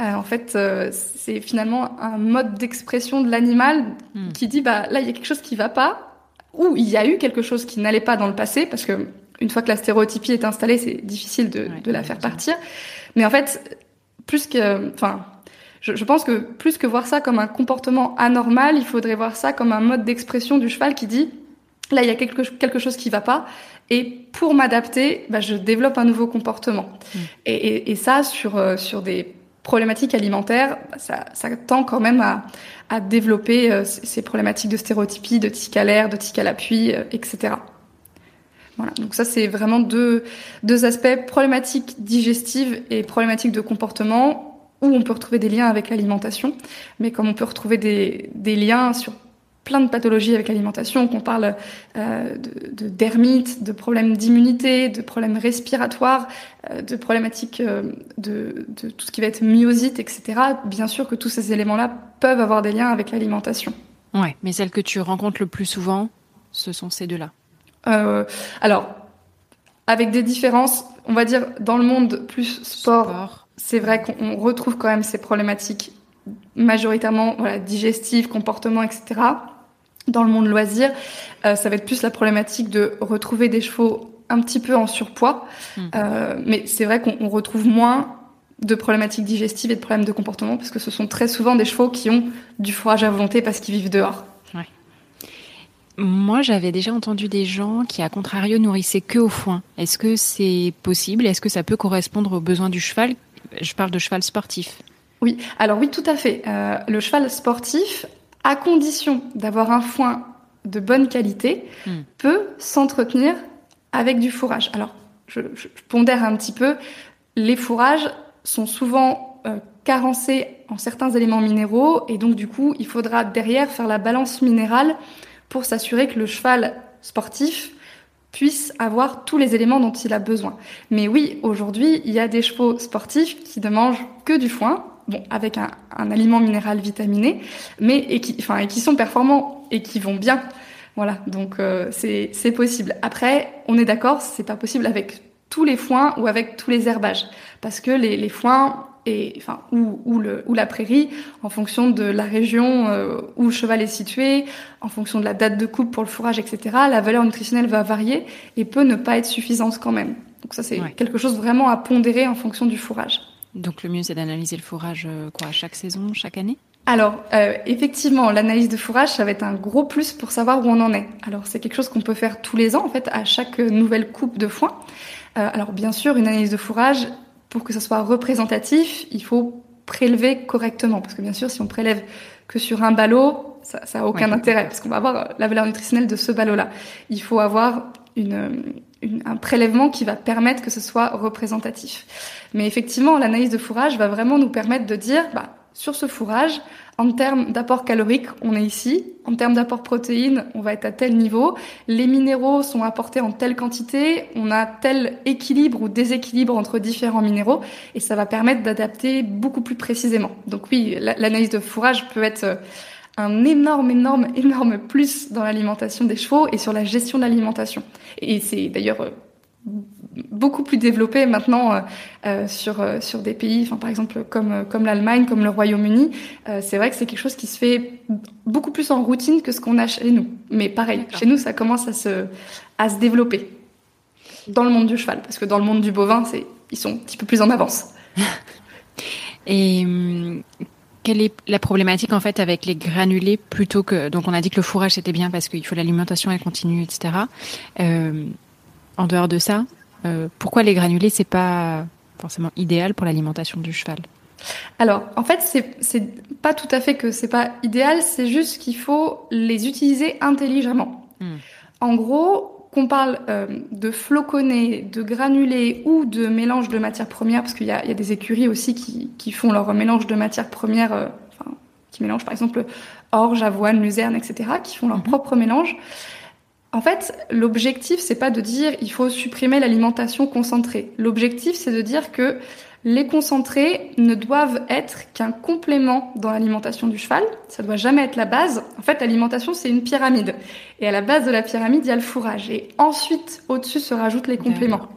Euh, en fait, euh, c'est finalement un mode d'expression de l'animal hmm. qui dit bah là il y a quelque chose qui va pas, ou il y a eu quelque chose qui n'allait pas dans le passé, parce que une fois que la stéréotypie est installée, c'est difficile de, ouais, de la faire partir. Mais en fait, plus que, enfin, je, je, pense que plus que voir ça comme un comportement anormal, il faudrait voir ça comme un mode d'expression du cheval qui dit là il y a quelque, quelque chose qui va pas et pour m'adapter, bah, je développe un nouveau comportement. Mmh. Et, et, et, ça sur euh, sur des problématiques alimentaires, bah, ça, ça tend quand même à, à développer euh, ces problématiques de stéréotypie, de tic à l'air, de tic à l'appui, euh, etc. Voilà, donc ça c'est vraiment deux, deux aspects problématiques digestives et problématiques de comportement où on peut retrouver des liens avec l'alimentation, mais comme on peut retrouver des, des liens sur plein de pathologies avec l'alimentation, qu'on parle euh, de, de dermite, de problèmes d'immunité, de problèmes respiratoires, euh, de problématiques euh, de, de, tout ce qui va être myosite, etc. Bien sûr que tous ces éléments-là peuvent avoir des liens avec l'alimentation. Ouais, mais celles que tu rencontres le plus souvent, ce sont ces deux-là. Euh, alors, avec des différences, on va dire dans le monde plus sport. sport c'est vrai qu'on retrouve quand même ces problématiques majoritairement voilà, digestives, comportement, etc. Dans le monde loisir, euh, ça va être plus la problématique de retrouver des chevaux un petit peu en surpoids. Mmh. Euh, mais c'est vrai qu'on retrouve moins de problématiques digestives et de problèmes de comportement parce que ce sont très souvent des chevaux qui ont du fourrage à volonté parce qu'ils vivent dehors. Ouais. Moi, j'avais déjà entendu des gens qui, à contrario, nourrissaient que au foin. Est-ce que c'est possible? Est-ce que ça peut correspondre aux besoins du cheval? Je parle de cheval sportif. Oui, alors oui, tout à fait. Euh, le cheval sportif, à condition d'avoir un foin de bonne qualité, hmm. peut s'entretenir avec du fourrage. Alors, je, je, pondère un petit peu. Les fourrages sont souvent euh, carencés en certains éléments minéraux et donc du coup, il faudra derrière faire la balance minérale pour s'assurer que le cheval sportif puisse avoir tous les éléments dont il a besoin. Mais oui, aujourd'hui, il y a des chevaux sportifs qui ne mangent que du foin, bon, avec un, un aliment minéral vitaminé, mais et qui, enfin, et qui sont performants et qui vont bien. Voilà, donc euh, c'est possible. Après, on est d'accord, c'est pas possible avec tous les foins ou avec tous les herbages, parce que les, les foins et enfin ou, ou, le, ou la prairie en fonction de la région euh, où le cheval est situé, en fonction de la date de coupe pour le fourrage, etc. La valeur nutritionnelle va varier et peut ne pas être suffisante quand même. Donc ça c'est ouais. quelque chose vraiment à pondérer en fonction du fourrage. Donc le mieux c'est d'analyser le fourrage euh, quoi chaque saison, chaque année? Alors, euh, effectivement, l'analyse de fourrage, ça va être un gros plus pour savoir où on en est. Alors, c'est quelque chose qu'on peut faire tous les ans, en fait, à chaque nouvelle coupe de foin. Euh, alors, bien sûr, une analyse de fourrage, pour que ça soit représentatif, il faut prélever correctement. Parce que bien sûr, si on prélève que sur un ballot, ça n'a aucun ouais, intérêt, parce qu'on va avoir la valeur nutritionnelle de ce ballot-là. Il faut avoir une, un prélèvement qui va permettre que ce soit représentatif. Mais effectivement, l'analyse de fourrage va vraiment nous permettre de dire, bah, sur ce fourrage, en termes d'apport calorique, on est ici. En termes d'apport protéines, on va être à tel niveau. Les minéraux sont apportés en telle quantité. On a tel équilibre ou déséquilibre entre différents minéraux. Et ça va permettre d'adapter beaucoup plus précisément. Donc oui, l'analyse de fourrage peut être un énorme, énorme, énorme plus dans l'alimentation des chevaux et sur la gestion de l'alimentation. Et c'est d'ailleurs beaucoup plus développé maintenant euh, euh, sur euh, sur des pays, enfin par exemple comme euh, comme l'Allemagne, comme le Royaume-Uni. Euh, c'est vrai que c'est quelque chose qui se fait beaucoup plus en routine que ce qu'on a chez nous. Mais pareil, chez nous ça commence à se à se développer dans le monde du cheval, parce que dans le monde du bovin, c'est ils sont un petit peu plus en avance. Et hum, quelle est la problématique en fait avec les granulés plutôt que donc on a dit que le fourrage c'était bien parce qu'il faut l'alimentation elle continue etc. Euh, en dehors de ça, euh, pourquoi les granulés c'est pas forcément idéal pour l'alimentation du cheval? Alors, en fait, c'est pas tout à fait que c'est pas idéal, c'est juste qu'il faut les utiliser intelligemment. Hmm. En gros, qu'on parle euh, de floconnés, de granulés ou de mélange de matières premières, parce qu'il y, y a, des écuries aussi qui, qui font leur mélange de matières premières, euh, enfin, qui mélangent par exemple orge, avoine, luzerne, etc., qui font leur mhm. propre mélange. En fait, l'objectif, c'est pas de dire il faut supprimer l'alimentation concentrée. L'objectif, c'est de dire que les concentrés ne doivent être qu'un complément dans l'alimentation du cheval. Ça doit jamais être la base. En fait, l'alimentation, c'est une pyramide. Et à la base de la pyramide, il y a le fourrage. Et ensuite, au-dessus, se rajoutent les compléments.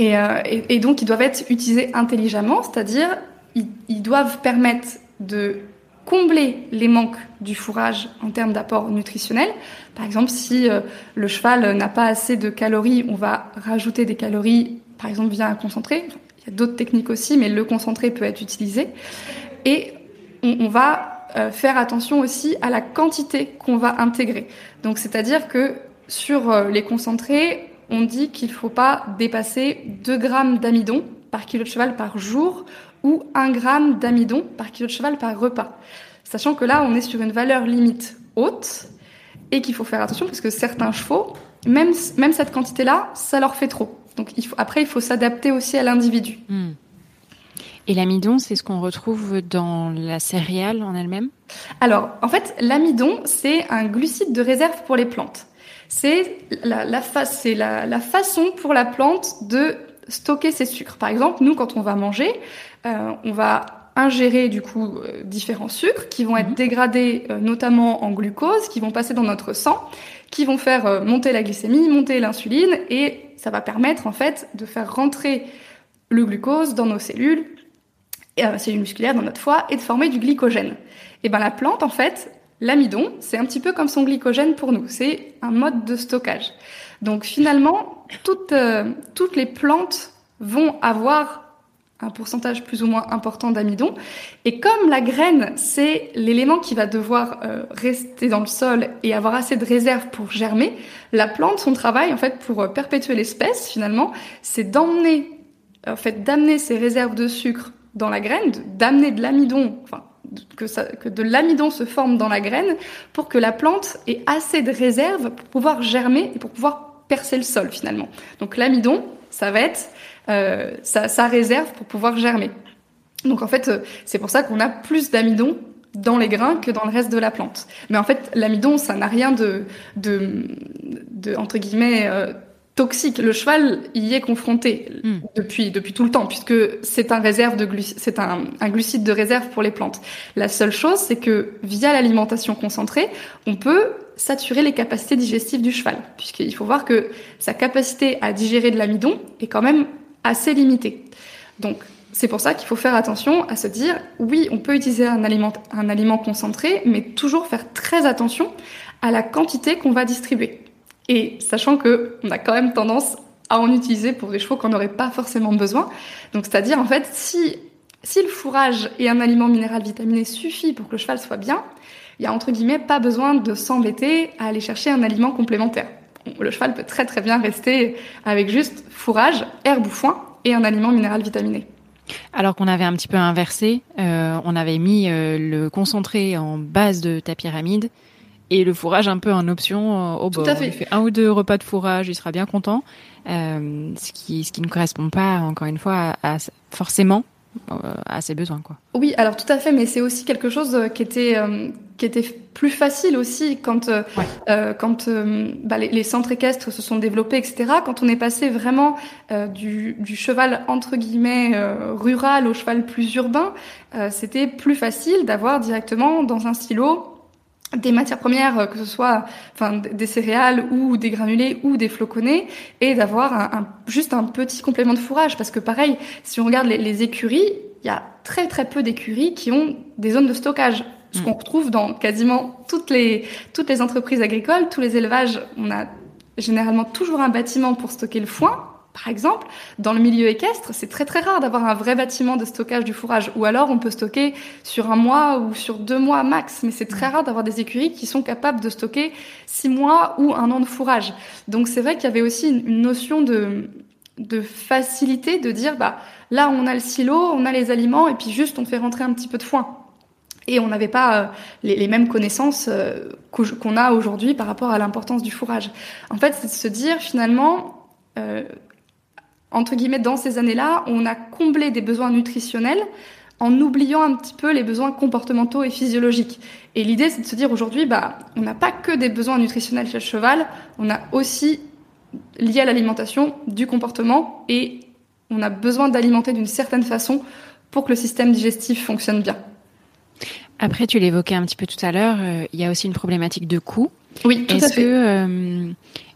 Euh, et, donc, ils doivent être utilisés intelligemment, c'est-à-dire, ils doivent permettre de combler les manques du fourrage en termes d'apport nutritionnel. Par exemple, si euh, le cheval n'a pas assez de calories, on va rajouter des calories, par exemple via un concentré. Il y a d'autres techniques aussi, mais le concentré peut être utilisé. Et on, va euh, faire attention aussi à la quantité qu'on va intégrer. Donc, c'est-à-dire que sur euh, les concentrés, on dit qu'il ne faut pas dépasser 2 grammes d'amidon par kilo de cheval par jour ou 1 gramme d'amidon par kilo de cheval par repas. Sachant que là, on est sur une valeur limite haute et qu'il faut faire attention parce que certains chevaux, même, même cette quantité-là, ça leur fait trop. Donc il faut, après, il faut s'adapter aussi à l'individu. Hmm. Et l'amidon, c'est ce qu'on retrouve dans la céréale en elle-même? Alors, en fait, l'amidon, c'est un glucide de réserve pour les plantes. C'est la, la, la, la façon pour la plante de stocker ses sucres. Par exemple, nous, quand on va manger, euh, on va ingérer du coup euh, différents sucres qui vont être mhm. dégradés euh, notamment en glucose, qui vont passer dans notre sang, qui vont faire monter la glycémie, monter l'insuline et ça va permettre en fait de faire rentrer le glucose dans nos cellules, cellules musculaires dans notre foie et de former du glycogène. Et ben la plante en fait, l'amidon, c'est un petit peu comme son glycogène pour nous, c'est un mode de stockage. Donc finalement, toutes toutes les plantes vont avoir un pourcentage plus ou moins important d'amidon. Et comme la graine, c'est l'élément qui va devoir euh, rester dans le sol et avoir assez de réserve pour germer, la plante, son travail, en fait, pour euh, perpétuer l'espèce, finalement, c'est d'emmener, en fait, d'amener ces réserves de sucre dans la graine, d'amener de l'amidon, enfin, que, ça, que de l'amidon se forme dans la graine pour que la plante ait assez de réserve pour pouvoir germer et pour pouvoir percer le sol, finalement. Donc l'amidon, ça va être euh, sa, réserve pour pouvoir germer. Donc en fait, euh, c'est pour ça qu'on a plus d'amidon dans les grains que dans le reste de la plante. Mais en fait, l'amidon, ça n'a rien de, de, de, entre guillemets, euh, toxique. Le cheval y est confronté hmm. depuis depuis tout le temps, puisque c'est un réserve de c'est un, un, glucide de réserve pour les plantes. La seule chose, c'est que via l'alimentation concentrée, on peut saturer les capacités digestives du cheval, puisqu'il faut voir que sa capacité à digérer de l'amidon est quand même assez limité. Donc, c'est pour ça qu'il faut faire attention à se dire, oui, on peut utiliser un aliment, un aliment concentré, mais toujours faire très attention à la quantité qu'on va distribuer. Et sachant que on a quand même tendance à en utiliser pour des chevaux qu'on n'aurait pas forcément besoin. Donc, c'est-à-dire, en fait, si, si le fourrage et un aliment minéral vitaminé suffit pour que le cheval soit bien, il y a entre guillemets pas besoin de s'embêter à aller chercher un aliment complémentaire le cheval peut très très bien rester avec juste fourrage, herbe ou foin et un aliment minéral vitaminé. Alors qu'on avait un petit peu inversé, euh, on avait mis euh, le concentré en base de ta pyramide et le fourrage un peu en option euh, au bord. Il fait un ou deux repas de fourrage, il sera bien content. ce qui ce qui ne correspond pas encore une fois à forcément à ses besoins quoi. Oui, alors tout à fait, mais c'est aussi quelque chose qui était qui était plus facile aussi quand euh, euh quand euh, bah, les, centres équestres se sont développés, etc. Quand on est passé vraiment euh, du, du, cheval entre guillemets rural au cheval plus urbain, c'était plus facile d'avoir directement dans un stylo des matières premières, que ce soit enfin des céréales ou des granulés ou des floconnés, et d'avoir un, un, juste un petit complément de fourrage. Parce que pareil, si on regarde les, les écuries, il y a très très peu d'écuries qui ont des zones de stockage ce qu'on retrouve dans quasiment toutes les, toutes les entreprises agricoles, tous les élevages. On a généralement toujours un bâtiment pour stocker le foin, par exemple, dans le milieu équestre, c'est très très rare d'avoir un vrai bâtiment de stockage du fourrage. Ou alors on peut stocker sur un mois ou sur deux mois max, mais c'est très rare d'avoir des écuries qui sont capables de stocker six mois ou un an de fourrage. Donc c'est vrai qu'il y avait aussi une notion de de facilité de dire bah là on a le silo, on a les aliments et puis juste on fait rentrer un petit peu de foin. Et on n'avait pas euh, les, mêmes connaissances euh, qu'on a aujourd'hui par rapport à l'importance du fourrage. En fait, c'est de se dire finalement, euh, entre guillemets, dans ces années-là, on a comblé des besoins nutritionnels en oubliant un petit peu les besoins comportementaux et physiologiques. Et l'idée, c'est de se dire aujourd'hui, bah, on n'a pas que des besoins nutritionnels chez le cheval, on a aussi, lié à l'alimentation, du comportement et on a besoin d'alimenter d'une certaine façon pour que le système digestif fonctionne bien. Après, tu l'évoquais un petit peu tout à l'heure, euh, il y a aussi une problématique de coût. Oui, tout à fait. Que, euh,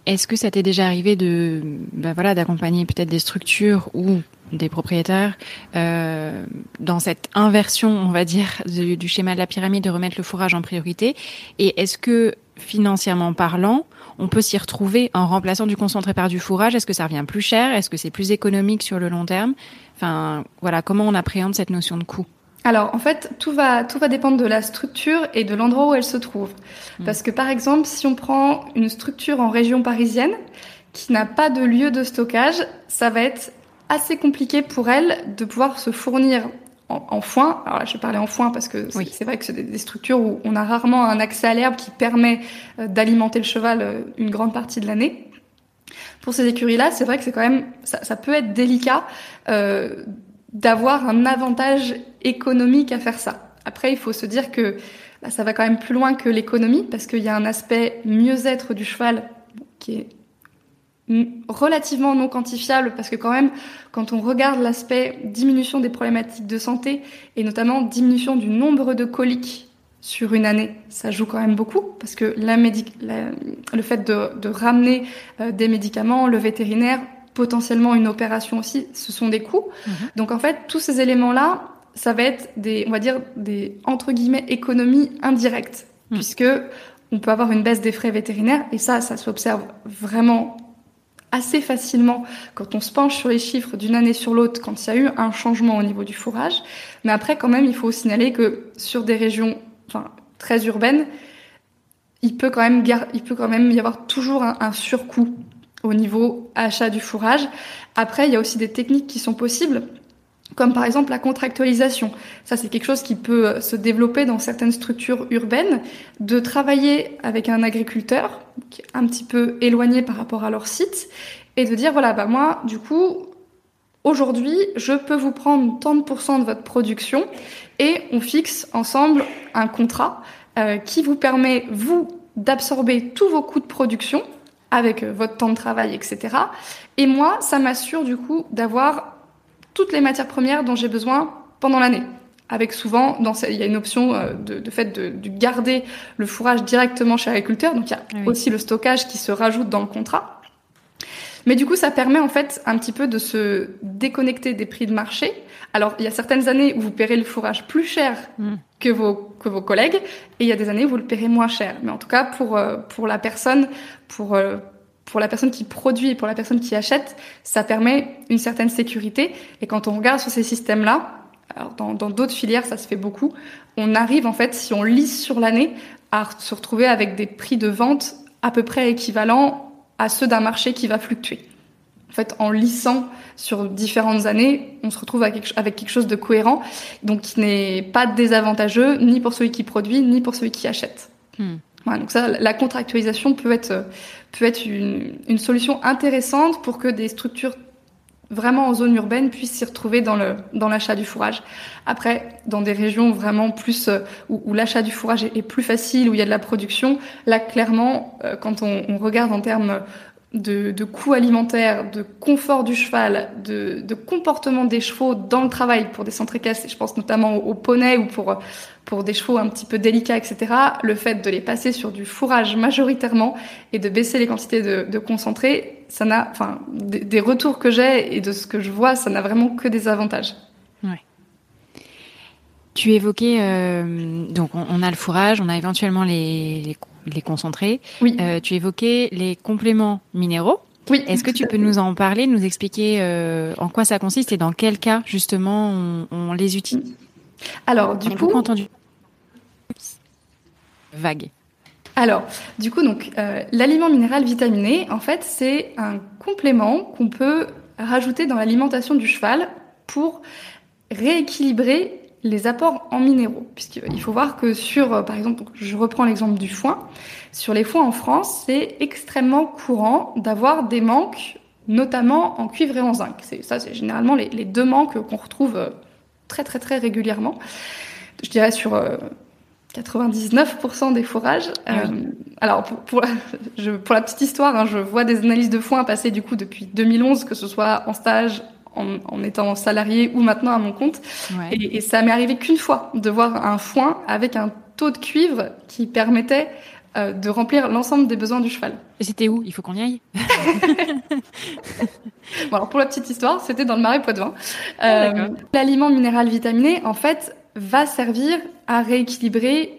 est-ce que ça t'est déjà arrivé de, ben voilà, d'accompagner peut-être des structures ou des propriétaires euh, dans cette inversion, on va dire, du, schéma de la pyramide, de remettre le fourrage en priorité? Et est-ce que financièrement parlant, on peut s'y retrouver en remplaçant du concentré par du fourrage? Est-ce que ça revient plus cher? Est-ce que c'est plus économique sur le long terme? Enfin, voilà, comment on appréhende cette notion de coût? Alors, en fait, tout va, tout va dépendre de la structure et de l'endroit où elle se trouve. Hmm. Parce que, par exemple, si on prend une structure en région parisienne qui n'a pas de lieu de stockage, ça va être assez compliqué pour elle de pouvoir se fournir en, foin. Alors là, je vais parler en foin parce que c'est vrai que c'est des, structures où on a rarement un accès à l'herbe qui permet euh, d'alimenter le cheval euh, une grande partie de l'année. Pour ces écuries-là, c'est vrai que c'est quand même, ça, peut être délicat euh, d'avoir un avantage économique à faire ça. Après, il faut se dire que là, ça va quand même plus loin que l'économie parce qu'il y a un aspect mieux-être du cheval qui est relativement non quantifiable parce que quand même, quand on regarde l'aspect diminution des problématiques de santé et notamment diminution du nombre de coliques sur une année, ça joue quand même beaucoup parce que le fait de, de ramener euh, des médicaments, le vétérinaire, potentiellement une opération aussi, ce sont des coûts. Mhm. Donc en fait, tous ces éléments-là, ça va être des, on va dire, des entre guillemets économies indirectes, mhm. puisque on peut avoir une baisse des frais vétérinaires et ça, ça s'observe vraiment assez facilement quand on se penche sur les chiffres d'une année sur l'autre, quand il y a eu un changement au niveau du fourrage. Mais après, quand même, il faut signaler que sur des régions enfin, très urbaines, il peut quand même, il peut quand même y avoir toujours un, un surcoût au niveau achat du fourrage. Après, il y a aussi des techniques qui sont possibles comme par exemple la contractualisation. Ça, c'est quelque chose qui peut euh, se développer dans certaines structures urbaines, de travailler avec un agriculteur un petit peu éloigné par rapport à leur site, et de dire, voilà, bah moi, du coup, aujourd'hui, je peux vous prendre tant de pourcents de votre production, et on fixe ensemble un contrat euh, qui vous permet, vous, d'absorber tous vos coûts de production avec euh, votre temps de travail, etc. Et moi, ça m'assure du coup d'avoir toutes les matières premières dont j'ai besoin pendant l'année. Avec souvent, dans, il y a une option euh, de, fait de, garder le fourrage directement chez l'agriculteur. Donc il y a aussi le stockage qui se rajoute dans le contrat. Mais du coup, ça permet en fait un petit peu de se déconnecter des prix de marché. Alors, il y a certaines années où vous paierez le fourrage plus cher mm. que vos que vos collègues, et il y a des années où vous le paierez moins cher. Mais en tout cas, pour euh, pour la personne, pour euh, pour la personne qui produit et pour la personne qui achète, ça permet une certaine sécurité. Et quand on regarde sur ces systèmes-là, alors dans d'autres filières, ça se fait beaucoup, on arrive en fait, si on lisse sur l'année, à se retrouver avec des prix de vente à peu près équivalents à ceux d'un marché qui va fluctuer. En fait, en lissant sur différentes années, on se retrouve avec quelque chose de cohérent, donc qui n'est pas désavantageux ni pour celui qui produit, ni pour celui qui achète. Hmm donc ça, la contractualisation peut être peut être une, solution intéressante pour que des structures vraiment en zone urbaine puissent s'y retrouver dans dans l'achat du fourrage. Après, dans des régions vraiment plus euh, où, l'achat du fourrage est, plus facile, où il y a de la production, là clairement, euh, quand on regarde en termes de, coûts alimentaires, de confort du cheval, de, comportement des chevaux dans le travail pour des centres équestres, je pense notamment aux, poneys ou pour, pour des chevaux un petit peu délicats, etc., le fait de les passer sur du fourrage majoritairement et de baisser les quantités de, de concentré, ça n'a, enfin, des, retours que j'ai et de ce que je vois, ça n'a vraiment que des avantages. Ouais. Tu évoquais, euh, donc on, a le fourrage, on a éventuellement les, les les concentrés. Oui. Euh, tu évoquais les compléments minéraux. Oui. Est-ce que tu peux nous en parler, nous expliquer euh, en quoi ça consiste et dans quel cas justement on, les utilise? Alors du coup, entendu vague. Alors, du coup, donc euh, l'aliment minéral vitaminé, en fait, c'est un complément qu'on peut rajouter dans l'alimentation du cheval pour rééquilibrer les apports en minéraux. Puisqu'il faut voir que sur, euh, par exemple, je reprends l'exemple du foin, sur les foins en France, c'est extrêmement courant d'avoir des manques, notamment en cuivre et en zinc. C'est, ça, c'est généralement les, deux manques qu'on retrouve euh, très très très régulièrement. Je dirais sur 99% euh, des fourrages. Ah alors pour, pour, la, je, pour, la, petite histoire, hein, je vois des analyses de foin passer du coup depuis 2011, que ce soit en stage, en, étant salarié ou maintenant à mon compte. Et, ça m'est arrivé qu'une fois de voir un foin avec un taux de cuivre qui permettait euh, de remplir l'ensemble des besoins du cheval. Et c'était où? Il faut qu'on y aille. bon, alors pour la petite histoire, c'était dans le marais Poitevin. Ah, euh, L'aliment minéral vitaminé, en fait, va servir à rééquilibrer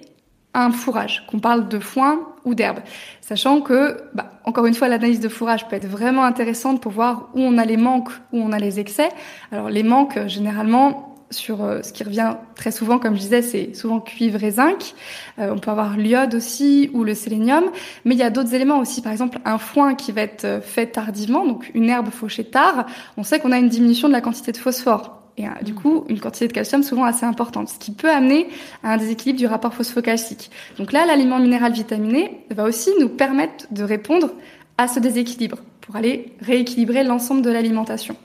un fourrage, qu'on parle de foin ou d'herbe. Sachant que, bah, encore une fois, l'analyse de fourrage peut être vraiment intéressante pour voir où on a les manques, où on a les excès. Alors les manques, euh, généralement, sur euh, ce qui revient très souvent, comme je disais, c'est souvent cuivre et zinc. Euh, on peut avoir l'iode aussi ou le sélénium, mais il y a d'autres éléments aussi. Par exemple, un foin qui va être fait tardivement, donc une herbe fauchée tard. On sait qu'on a une diminution de la quantité de phosphore et euh, du coup une quantité de calcium souvent assez importante, ce qui peut amener à un déséquilibre du rapport phosphocalcique. Donc là, l'aliment minéral vitaminé va aussi nous permettre de répondre à ce déséquilibre pour aller rééquilibrer l'ensemble de l'alimentation.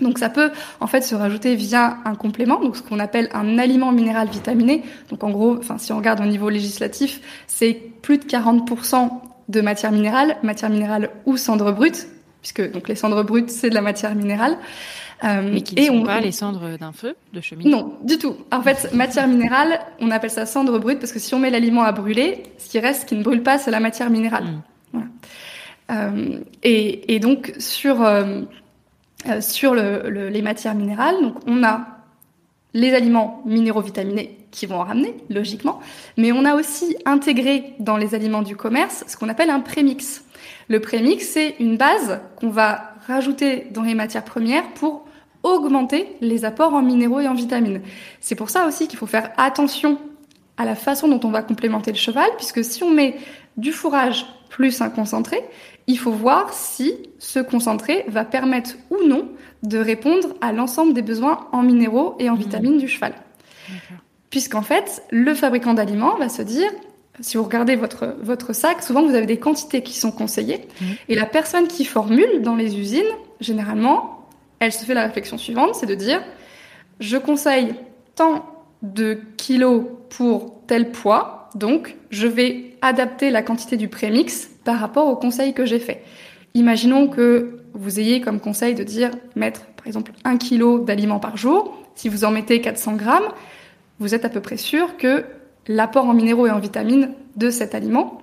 Donc ça peut en fait se rajouter via un complément, donc ce qu'on appelle un aliment minéral vitaminé. Donc en gros, enfin si on regarde au niveau législatif, c'est plus de 40% de matière minérale, matière minérale ou cendre brute, puisque donc les cendres brutes c'est de la matière minérale. Euh, Mais qui ne sont pas les cendres d'un feu de cheminée Non, du tout. En fait, matière minérale, on appelle ça cendre brute parce que si on met l'aliment à brûler, ce qui reste, qui ne brûle pas, c'est la matière minérale. Mm. Voilà. Euh, et, et, donc sur euh, euh, sur le, les matières minérales, donc on a les aliments minéraux vitaminés qui vont en ramener, logiquement, mais on a aussi intégré dans les aliments du commerce ce qu'on appelle un prémix. Le prémix, c'est une base qu'on va rajouter dans les matières premières pour augmenter les apports en minéraux et en vitamines. C'est pour ça aussi qu'il faut faire attention à la façon dont on va complémenter le cheval, puisque si on met du fourrage plus un concentré, il faut voir si ce concentré va permettre ou non de répondre à l'ensemble des besoins en minéraux et en mmh. vitamines du cheval. Puisqu'en fait, le fabricant d'aliments va se dire, si vous regardez votre, votre sac, souvent vous avez des quantités qui sont conseillées. Mmh. Et la personne qui formule dans les usines, généralement, elle se fait la réflexion suivante, c'est de dire, je conseille tant de kilos pour tel poids, donc je vais adapter la quantité du prémix par rapport au conseil que j'ai fait. Imaginons que vous ayez comme conseil de dire mettre par exemple un kilo d'aliments par jour. Si vous en mettez 400 grammes, vous êtes à peu près sûr que l'apport en minéraux et en vitamines de cet aliment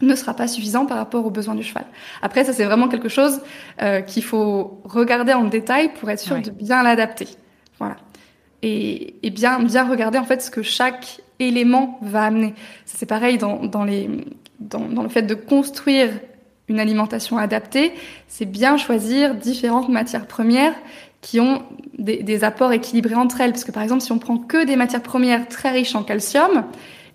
ne sera pas suffisant par rapport aux besoins du cheval. Après, ça c'est vraiment quelque chose euh, qu'il faut regarder en détail pour être sûr de bien l'adapter. Voilà. Et, et, bien bien regarder en fait ce que chaque élément va amener. C'est pareil dans, dans, les, dans, dans le fait de construire une alimentation adaptée, c'est bien choisir différentes matières premières qui ont des, des, apports équilibrés entre elles. Parce que par exemple, si on prend que des matières premières très riches en calcium,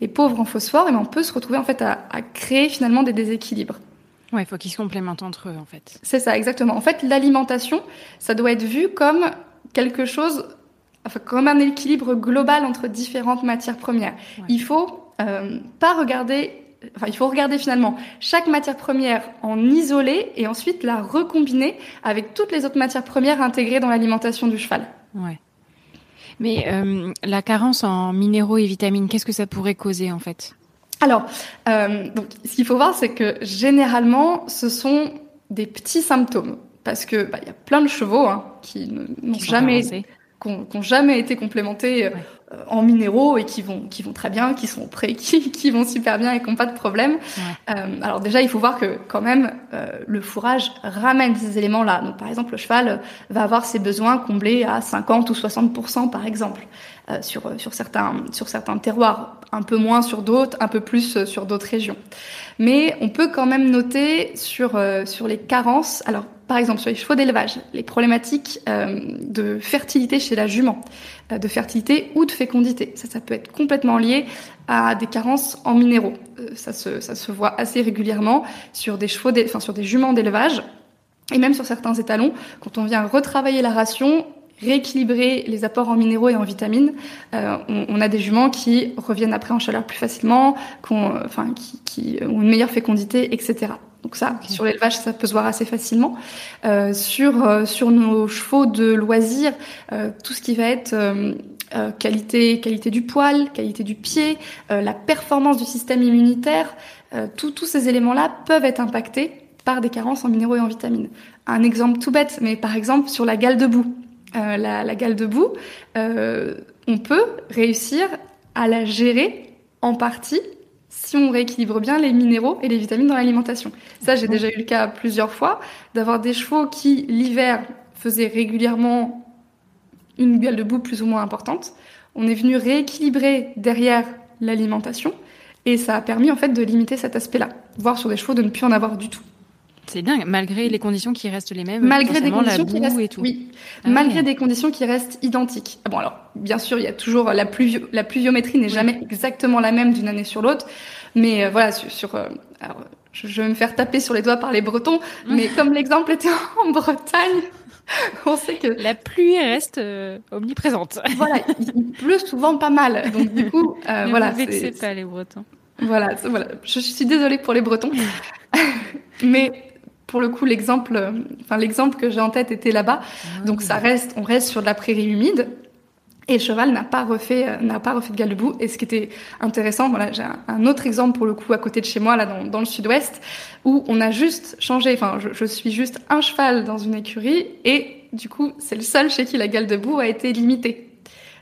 et pauvres en phosphore, et ben, on peut se retrouver en fait à, créer finalement des déséquilibres. Ouais, il faut qu'ils se complémentent entre eux en fait. C'est ça, exactement. En fait, l'alimentation, ça doit être vu comme quelque chose, enfin, comme un équilibre global entre différentes matières premières. Il faut euh, pas regarder Enfin, il faut regarder finalement chaque matière première en isoler et ensuite la recombiner avec toutes les autres matières premières intégrées dans l'alimentation du cheval. Ouais. Mais euh, la carence en minéraux et vitamines, qu'est-ce que ça pourrait causer en fait? Alors, euh, donc, ce qu'il faut voir, c'est que généralement, ce sont des petits symptômes. Parce que bah, il y a plein de chevaux hein, qui n'ont jamais, qui jamais été complémentés euh, en minéraux et qui vont qui vont très bien, qui sont prêts, qui, qui vont super bien et qui n'ont pas de problème. Euh, alors déjà, il faut voir que quand même euh, le fourrage ramène ces éléments-là. Donc par exemple, le cheval va avoir ses besoins comblés à 50 ou 60 par exemple euh, sur sur certains sur certains terroirs, un peu moins sur d'autres, un peu plus sur d'autres régions. Mais on peut quand même noter sur sur les carences. Alors par exemple sur les chevaux d'élevage, les problématiques euh, de fertilité chez la jument, euh, de fertilité ou de fécondité. Ça, ça peut être complètement lié à des carences en minéraux. Euh, ça, se, ça se voit assez régulièrement sur des chevaux, enfin sur des juments d'élevage. et même sur certains étalons, quand on vient retravailler la ration, rééquilibrer les apports en minéraux et en vitamines, euh, on, on, a des juments qui reviennent après en chaleur plus facilement, enfin, qui, qui, ont une meilleure fécondité, etc. Donc ça, sur l'élevage, ça peut se voir assez facilement. Euh, sur euh, sur nos chevaux de loisirs, euh, tout ce qui va être qualité qualité du poil, qualité du pied, la performance du système immunitaire, tous ces éléments-là peuvent être impactés par des carences en minéraux et en vitamines. Un exemple tout bête, mais par exemple sur la gale de boue. La, la, gale de boue, on peut réussir à la gérer en partie si on rééquilibre bien les minéraux et les vitamines dans l'alimentation. Ça, j'ai déjà eu le cas plusieurs fois d'avoir des chevaux qui, l'hiver, faisaient régulièrement une gale de boue plus ou moins importante. On est venu rééquilibrer derrière l'alimentation et ça a permis en fait de limiter cet aspect-là, voire sur des chevaux de ne plus en avoir du tout. C'est dingue, malgré les conditions qui restent les mêmes. Malgré des conditions qui restent, et tout. oui, ah malgré des conditions qui restent identiques. Ah bon, alors, bien sûr, il y a toujours la, pluvio la pluviométrie n'est jamais exactement la même d'une année sur l'autre, mais euh, voilà, sur, sur euh, alors, je, vais me faire taper sur les doigts par les Bretons, mais comme l'exemple était en Bretagne. On sait que la pluie reste euh, omniprésente. voilà, il pleut souvent pas mal, donc du coup, ne voilà. c'est pas les Bretons. Voilà, voilà. Je, je suis désolée pour les Bretons, mais pour le coup, l'exemple, enfin l'exemple que j'ai en tête était là-bas. Ah Donc ça reste, on reste sur de la prairie humide. Et le cheval n'a pas refait, euh, n'a pas refait de galde-boue. Et ce qui était intéressant, voilà, j'ai un autre exemple pour le coup à côté de chez moi, là dans, dans le sud-ouest, où on a juste changé. Enfin, je, je, suis juste un cheval dans une écurie, et du coup, c'est le seul chez qui la galde-boue a été limitée.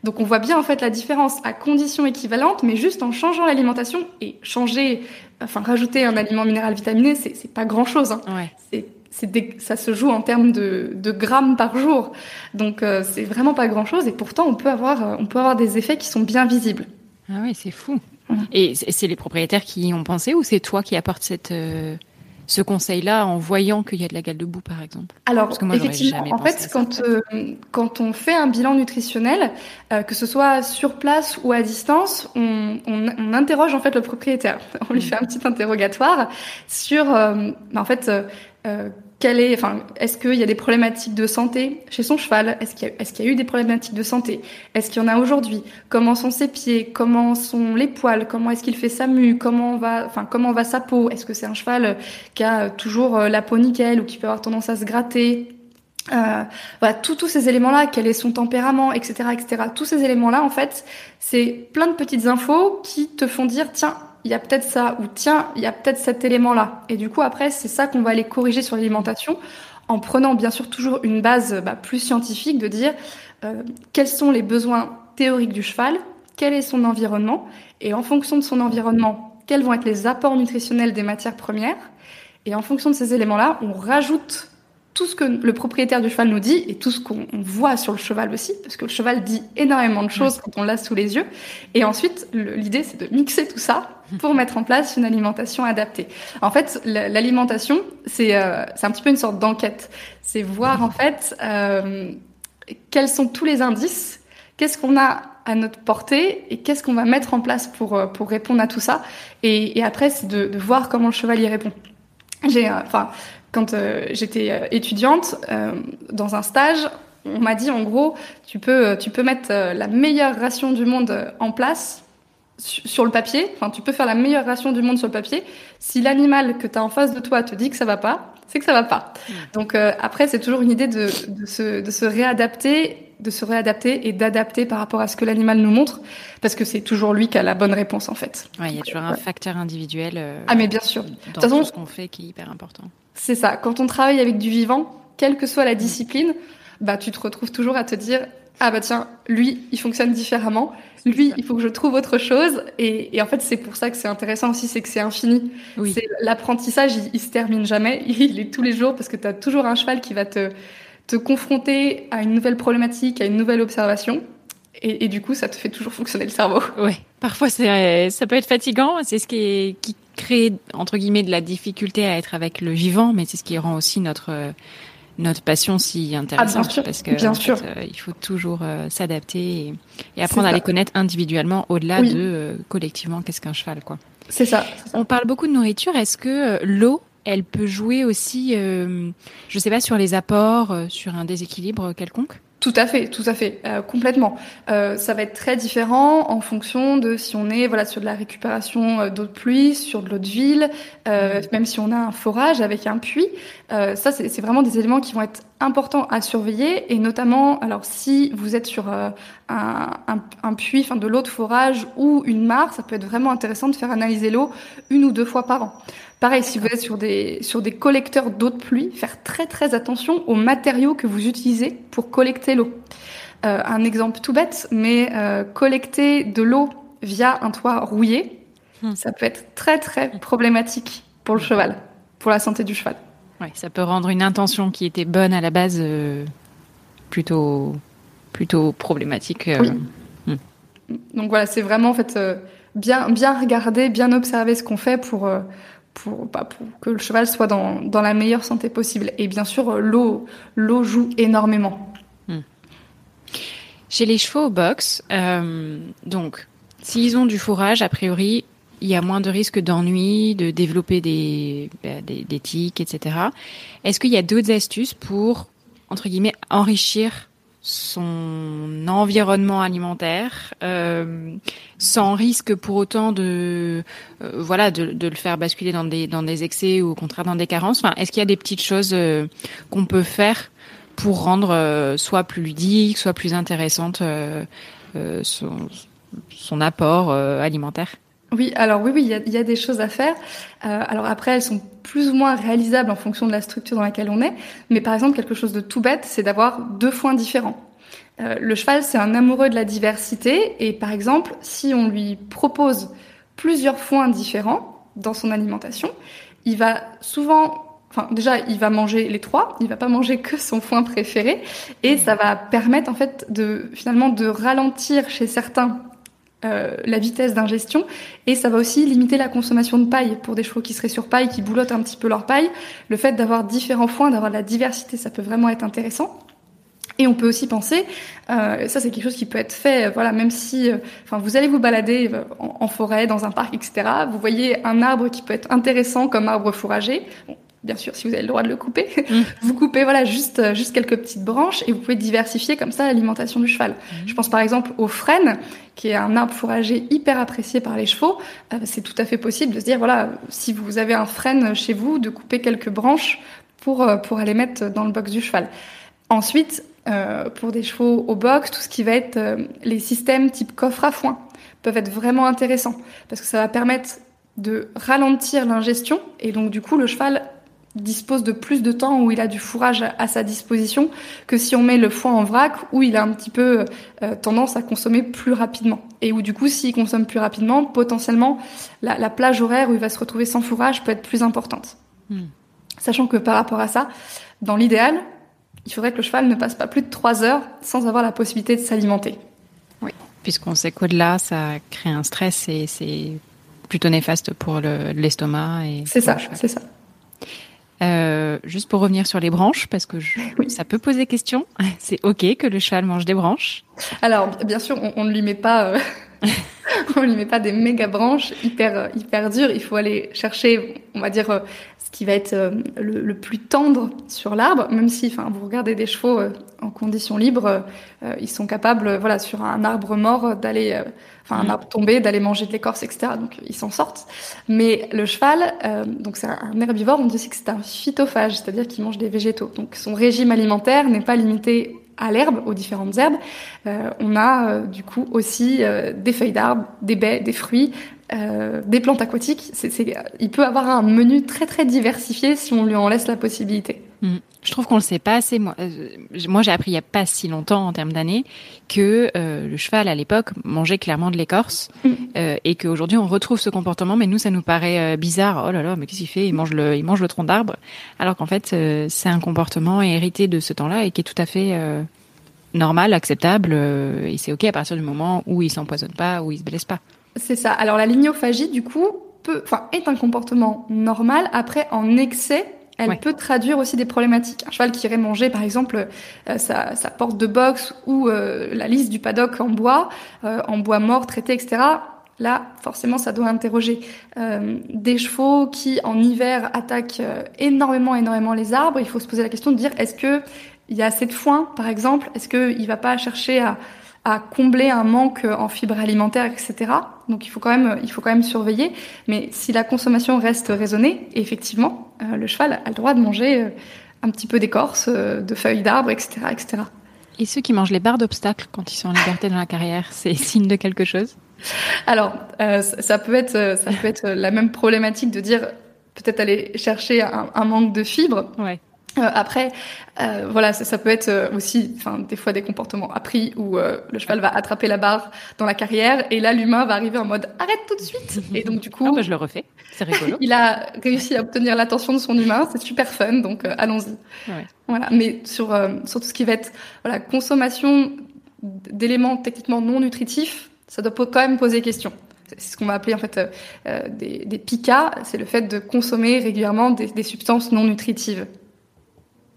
Donc on voit bien en fait la différence à conditions équivalentes, mais juste en changeant l'alimentation et changer, enfin rajouter un aliment minéral vitaminé, c'est pas grand chose. Hein. Ouais. C'est ça se joue en termes de, de grammes par jour, donc euh, c'est vraiment pas grand chose. Et pourtant on peut avoir euh, on peut avoir des effets qui sont bien visibles. Ah oui, c'est fou. Et c'est les propriétaires qui y ont pensé ou c'est toi qui apportes cette euh, ce conseil-là en voyant qu'il y a de la gale de boue, par exemple Alors, Parce que moi, effectivement, en fait, quand, euh, quand on fait un bilan nutritionnel, euh, que ce soit sur place ou à distance, on, on, on interroge en fait le propriétaire. On lui mm. fait un petit interrogatoire sur, euh, en fait, euh, est, enfin, est-ce qu'il y a des problématiques de santé chez son cheval? Est-ce qu'il y, a eu des problématiques de santé? Est-ce qu'il y en a aujourd'hui? Comment sont ses pieds? Comment sont les poils? Comment est-ce qu'il fait sa mue? Comment va, enfin, comment va sa peau? Est-ce que c'est un cheval qui a toujours euh, la peau nickel ou qui peut avoir tendance à se gratter? Euh, voilà, tous ces éléments-là, quel est son tempérament, etc., etc. Tous ces éléments-là, en fait, c'est plein de petites infos qui te font dire, tiens, il y a peut-être ça, ou tiens, il y a peut-être cet élément-là. Et du coup, après, c'est ça qu'on va aller corriger sur l'alimentation, en prenant bien sûr toujours une base bah, plus scientifique de dire euh, quels sont les besoins théoriques du cheval, quel est son environnement, et en fonction de son environnement, quels vont être les apports nutritionnels des matières premières. Et en fonction de ces éléments-là, on rajoute tout ce que le propriétaire du cheval nous dit et tout ce qu'on voit sur le cheval aussi, parce que le cheval dit énormément de choses quand on l'a sous les yeux. Et ensuite, l'idée, c'est de mixer tout ça pour mettre en place une alimentation adaptée. En fait, l'alimentation, c'est euh, un petit peu une sorte d'enquête. C'est voir en fait euh, quels sont tous les indices, qu'est-ce qu'on a à notre portée et qu'est-ce qu'on va mettre en place pour, euh, pour répondre à tout ça. Et, et après, c'est de, de, voir comment le cheval y répond. J'ai, euh, enfin, quand euh, j'étais euh, étudiante euh, dans un stage, on m'a dit en gros, tu peux, tu peux mettre la meilleure ration du monde en place sur le papier. Enfin, tu peux faire la meilleure ration du monde sur le papier. Si l'animal que tu as en face de toi te dit que ça va pas, c'est que ça va pas. Mmh. Donc après, c'est toujours une idée de, de, se, de se réadapter, de se réadapter et d'adapter par rapport à ce que l'animal nous montre, parce que c'est toujours lui qui a la bonne réponse en fait. Ouais, il y a toujours un facteur individuel. ah mais bien sûr. Dans tout ce qu'on fait qui est hyper important. C'est ça. Quand on travaille avec du vivant, quelle que soit la discipline, bah tu te retrouves toujours à te dire ah bah tiens, lui, il fonctionne différemment. Lui, il faut que je trouve autre chose. Et, et en fait, c'est pour ça que c'est intéressant aussi, c'est que c'est infini. Oui. L'apprentissage, il, il, se termine jamais. Il est tous les jours parce que tu as toujours un cheval qui va te te confronter à une nouvelle problématique, à une nouvelle observation. Et, et, du coup, ça te fait toujours fonctionner le cerveau. Oui, parfois c'est, ça peut être fatigant. C'est ce qui, est, qui crée entre guillemets de la difficulté à être avec le vivant, mais c'est ce qui rend aussi notre notre passion si intéressante ah, bien sûr, parce que bien sûr. Fait, euh, il faut toujours euh, s'adapter et, et, apprendre à les connaître individuellement au-delà oui. de euh, collectivement qu'est-ce qu'un cheval quoi. C'est ça, ça, On parle beaucoup de nourriture. Est-ce que l'eau elle peut jouer aussi, je ne sais pas, sur les apports, sur un déséquilibre quelconque? Tout à fait, tout à fait, euh, complètement. Euh, ça va être très différent en fonction de si on est voilà sur de la récupération euh, d'eau de pluie, sur de l'eau de ville, euh, même si on a un forage avec un puits. Ça, c'est vraiment des éléments qui vont être importants à surveiller et notamment, alors si vous êtes sur un, un, un, puits, enfin de l'eau de forage ou une mare, ça peut être vraiment intéressant de faire analyser l'eau une ou deux fois par an. Pareil, si vous êtes sur des, sur des collecteurs d'eau de pluie, faire très très attention aux matériaux que vous utilisez pour collecter l'eau. Euh, un exemple tout bête, mais euh, collecter de l'eau via un toit rouillé, hmm. ça peut être très très problématique pour le cheval, pour la santé du cheval. Oui, ça peut rendre une intention qui était bonne à la base euh, plutôt, plutôt problématique. Oui. Hmm. Donc voilà, c'est vraiment en fait bien, bien regarder, bien observer ce qu'on fait pour, pour, bah, pour que le cheval soit dans, dans, la meilleure santé possible. Et bien sûr, l'eau, l'eau joue énormément. Chez les chevaux au box, euh, donc, s'ils ont du fourrage, a priori, il y a moins de risques d'ennui, de développer des, bah, des, des tics, etc. Est-ce qu'il y a d'autres astuces pour, entre guillemets, enrichir son environnement alimentaire euh, sans risque pour autant de euh, voilà de, de, le faire basculer dans des dans des excès ou au contraire dans des carences? Enfin est-ce qu'il y a des petites choses euh, qu'on peut faire pour rendre euh, soit plus ludique soit plus intéressante son, son apport alimentaire oui, alors oui, oui, il y a, des choses à faire. Euh, alors après, elles sont plus ou moins réalisables en fonction de la structure dans laquelle on est. Mais par exemple, quelque chose de tout bête, c'est d'avoir deux foins différents. Euh, le cheval, c'est un amoureux de la diversité. Et par exemple, si on lui propose plusieurs foins différents dans son alimentation, il va souvent Enfin, déjà, il va manger les trois. Il va pas manger que son foin préféré, et ça va permettre en fait de finalement de ralentir chez certains euh, la vitesse d'ingestion et ça va aussi limiter la consommation de paille pour des chevaux qui seraient sur paille, qui boulottent un petit peu leur paille. Le fait d'avoir différents foins, d'avoir de la diversité, ça peut vraiment être intéressant. Et on peut aussi penser, euh, ça c'est quelque chose qui peut être fait, voilà, même si, euh, enfin, vous allez vous balader euh, en, forêt, dans un parc, etc. Vous voyez un arbre qui peut être intéressant comme arbre fourragé bien sûr, si vous avez le droit de le couper, mm. vous coupez voilà juste euh, juste quelques petites branches et vous pouvez diversifier comme ça l'alimentation du cheval. Mm. Je pense par exemple au frêne, qui est un arbre fourragé hyper apprécié par les chevaux. Euh, c'est tout à fait possible de se dire voilà, si vous avez un frêne chez vous, de couper quelques branches pour euh, pour aller mettre dans le box du cheval. Ensuite, euh, pour des chevaux au box, tout ce qui va être les systèmes type coffre à foin peuvent être vraiment intéressants parce que ça va permettre de ralentir l'ingestion et donc du coup le cheval dispose de plus de temps où il a du fourrage à sa disposition que si on met le foin en vrac où il a un petit peu euh, tendance à consommer plus rapidement. Et où du coup s'il consomme plus rapidement potentiellement la, plage horaire où il va se retrouver sans fourrage peut être plus importante. Hmm. sachant que par rapport à ça dans l'idéal il faudrait que le cheval ne passe pas plus de trois heures sans avoir la possibilité de s'alimenter. Oui. Puisqu'on sait qu'au-delà ça crée un stress et c'est plutôt néfaste pour l'estomac et c'est ça c'est ça euh, juste pour revenir sur les branches, parce que ça peut poser question. C'est ok que le cheval mange des branches. Alors, bien sûr, on, ne lui met pas, euh, on lui met pas des méga branches hyper hyper dures. Il faut aller chercher, on va dire, euh, ce qui va être le, plus tendre sur l'arbre. Même si, enfin, vous regardez des chevaux en conditions libres, ils sont capables, voilà, sur un arbre mort, d'aller enfin un arbre tombé, d'aller manger de l'écorce, etc. Donc ils s'en sortent. Mais le cheval, euh, donc c'est un herbivore, on dit aussi que c'est un phytophage, c'est-à-dire qu'il mange des végétaux. Donc son régime alimentaire n'est pas limité à l'herbe, aux différentes herbes. Euh, on a euh, du coup aussi euh, des feuilles d'arbres, des baies, des fruits, euh, des plantes aquatiques. Il peut avoir un menu très très diversifié si on lui en laisse la possibilité. Mm. Je trouve qu'on le sait pas assez. Moi, euh, moi j'ai appris il y a pas si longtemps en termes d'années que euh, le cheval à l'époque mangeait clairement de l'écorce mm. et qu'aujourd'hui on retrouve ce comportement, mais nous ça nous paraît bizarre. Oh là là, mais qu'est-ce qu'il fait? Il mange le, il mange le tronc d'arbre, alors qu'en fait c'est un comportement hérité de ce temps-là et qui est tout à fait normal, acceptable et c'est ok à partir du moment où il s'empoisonne pas, où il se blesse pas. C'est ça. Alors la lignophagie du coup peut, enfin est un comportement normal. Après en excès elle peut traduire aussi des problématiques. Un cheval qui irait manger, par exemple, euh, sa, porte de boxe ou euh, la liste du paddock en bois, euh, en bois mort, traité, etc. là, forcément, ça doit interroger. Des chevaux qui, en hiver, attaquent énormément, énormément les arbres, il faut se poser la question de dire est-ce que il y a assez de foin, par exemple? Est-ce qu'il va pas chercher à, à combler un manque en fibres alimentaires, etc. Donc il faut quand même, il faut quand même surveiller. Mais si la consommation reste raisonnée, effectivement, euh, le cheval a le droit de manger un petit peu d'écorce, de feuilles d'arbres, etc., etc. Et ceux qui mangent les barres d'obstacles quand ils sont en liberté dans la carrière, c'est signe de quelque chose? Alors, euh, ça peut être, euh, ça peut être la même problématique de dire peut-être aller chercher un, manque de fibres. Ouais. Euh, après, euh, voilà, ça, ça, peut être euh, aussi, enfin, des fois des comportements appris où le cheval va attraper la barre dans la carrière et là l'humain va arriver en mode arrête tout de suite. Et donc du coup, ah bah, je le refais, c'est rigolo. il a réussi à obtenir l'attention de son humain, c'est super fun, donc allons-y. Ouais. Voilà, mais sur sur tout ce qui va être voilà consommation d'éléments techniquement non nutritifs, ça doit quand même poser question. C'est ce qu'on va appeler en fait euh, euh des, des PICA, c'est le fait de consommer régulièrement des, des, substances non nutritives.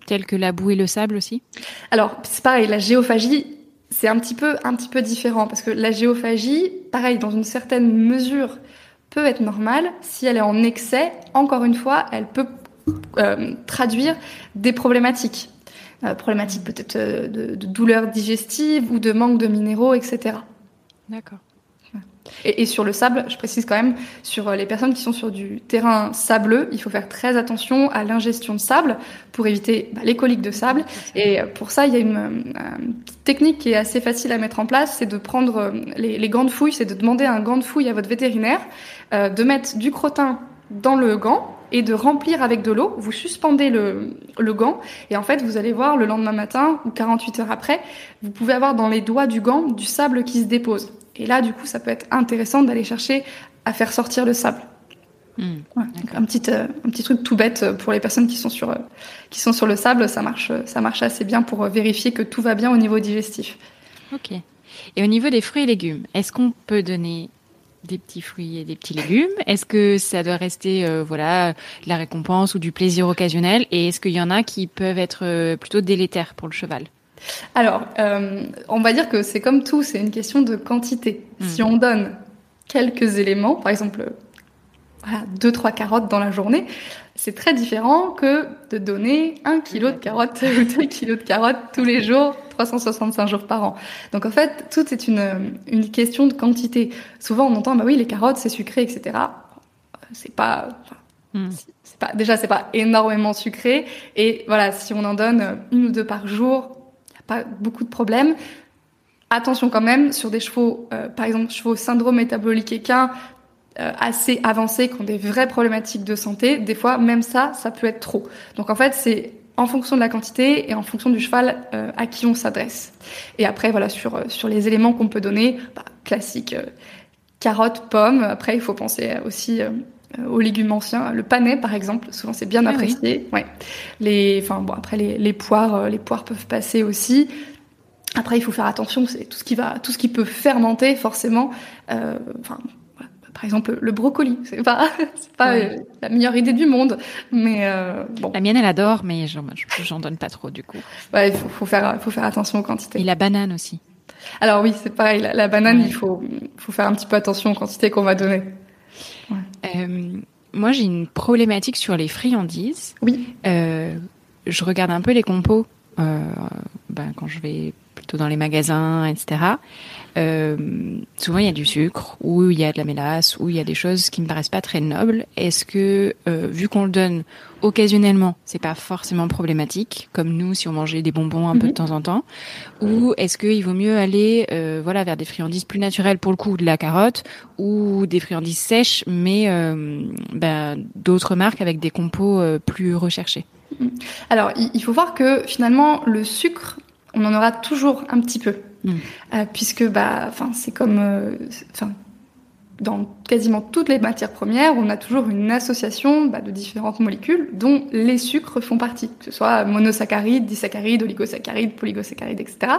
Telles que la boue et le sable aussi Alors, c'est pareil, la géophagie, c'est un petit peu un petit peu différent parce que la géophagie, pareil, dans une certaine mesure, peut être normale. Si elle est en excès, encore une fois, elle peut euh, traduire des problématiques. Euh, problématiques peut-être euh, de, de douleurs digestives ou de manque de minéraux, etc. D'accord. Et, et, sur le sable, je précise quand même, sur euh, les personnes qui sont sur du terrain sableux, il faut faire très attention à l'ingestion de sable pour éviter bah, les coliques de sable. Et euh, pour ça, il y a une, euh, technique qui est assez facile à mettre en place, c'est de prendre les, les, gants de fouille, c'est de demander un gant de fouille à votre vétérinaire, euh, de mettre du crottin dans le gant et de remplir avec de l'eau. Vous suspendez le, le, gant et en fait, vous allez voir le lendemain matin ou 48 heures après, vous pouvez avoir dans les doigts du gant du sable qui se dépose. Et là, du coup, ça peut être intéressant d'aller chercher à faire sortir le sable. Mmh, ouais, un petit euh, un petit truc tout bête pour les personnes qui sont sur euh, qui sont sur le sable, ça marche ça marche assez bien pour vérifier que tout va bien au niveau digestif. Ok. Et au niveau des fruits et légumes, est-ce qu'on peut donner des petits fruits et des petits légumes Est-ce que ça doit rester euh, voilà de la récompense ou du plaisir occasionnel? Et est-ce qu'il y en a qui peuvent être euh, plutôt délétères pour le cheval? Alors, euh, on va dire que c'est comme tout, c'est une question de quantité. Mmh. Si on donne quelques éléments, par exemple, voilà, deux trois carottes dans la journée, c'est très différent que de donner un kilo de carottes ou deux kilos de carottes tous les jours 365 jours par an. Donc en fait, tout est une, une question de quantité. Souvent on entend, bah oui, les carottes c'est sucré, etc. C'est pas, mm. c'est pas, déjà c'est pas énormément sucré. Et voilà, si on en donne une ou deux par jour, y a pas beaucoup de problèmes. Attention quand même sur des chevaux, euh, par exemple chevaux syndrome métabolique équin, assez avancés, qui ont des vraies problématiques de santé. Des fois, même ça, ça peut être trop. Donc en fait, c'est en fonction de la quantité et en fonction du cheval euh, à qui on s'adresse. Et après, voilà, sur, euh, sur les éléments qu'on peut donner, bah, classique, euh, carottes, pommes. Après, il faut penser aussi euh, aux légumes anciens. Le panais, par exemple, souvent c'est bien apprécié. Ah oui. Ouais. Les, enfin bon, après les, les poires, les poires peuvent passer aussi. Après, il faut faire attention, c'est tout ce qui va, tout ce qui peut fermenter, forcément. Enfin, par exemple, le brocoli. C'est pas, pas ouais. euh, la meilleure idée du monde, mais euh, bon. La mienne, elle adore, mais j'en, j'en donne pas trop du coup. Ouais, il faut, faut, faire, faut faire attention aux quantités. Et la banane aussi. Alors oui, c'est pareil. La, la banane, ouais. il faut, faut faire un petit peu attention aux quantités qu'on va donner. Ouais. Euh, moi, j'ai une problématique sur les friandises. Oui. Euh, je regarde un peu les compos ben, quand je vais plutôt dans les magasins, etc. Euh, souvent il y a du sucre ou il y a de la mélasse ou il y a des choses qui me paraissent pas très nobles. Est-ce que euh, vu qu'on le donne occasionnellement, c'est pas forcément problématique comme nous si on mangeait des bonbons un mm -hmm. peu de temps en temps? Ou est-ce qu'il vaut mieux aller euh, voilà vers des friandises plus naturelles pour le coup de la carotte ou des friandises sèches mais euh, ben, d'autres marques avec des compos euh, plus recherchés? Alors il faut voir que finalement le sucre on en aura toujours un petit peu. Euh, puisque bah, c'est comme euh, dans quasiment toutes les matières premières, on a toujours une association bah, de différentes molécules dont les sucres font partie, que ce soit monosaccharides, disaccharides, oligosaccharides, polygosaccharides, etc.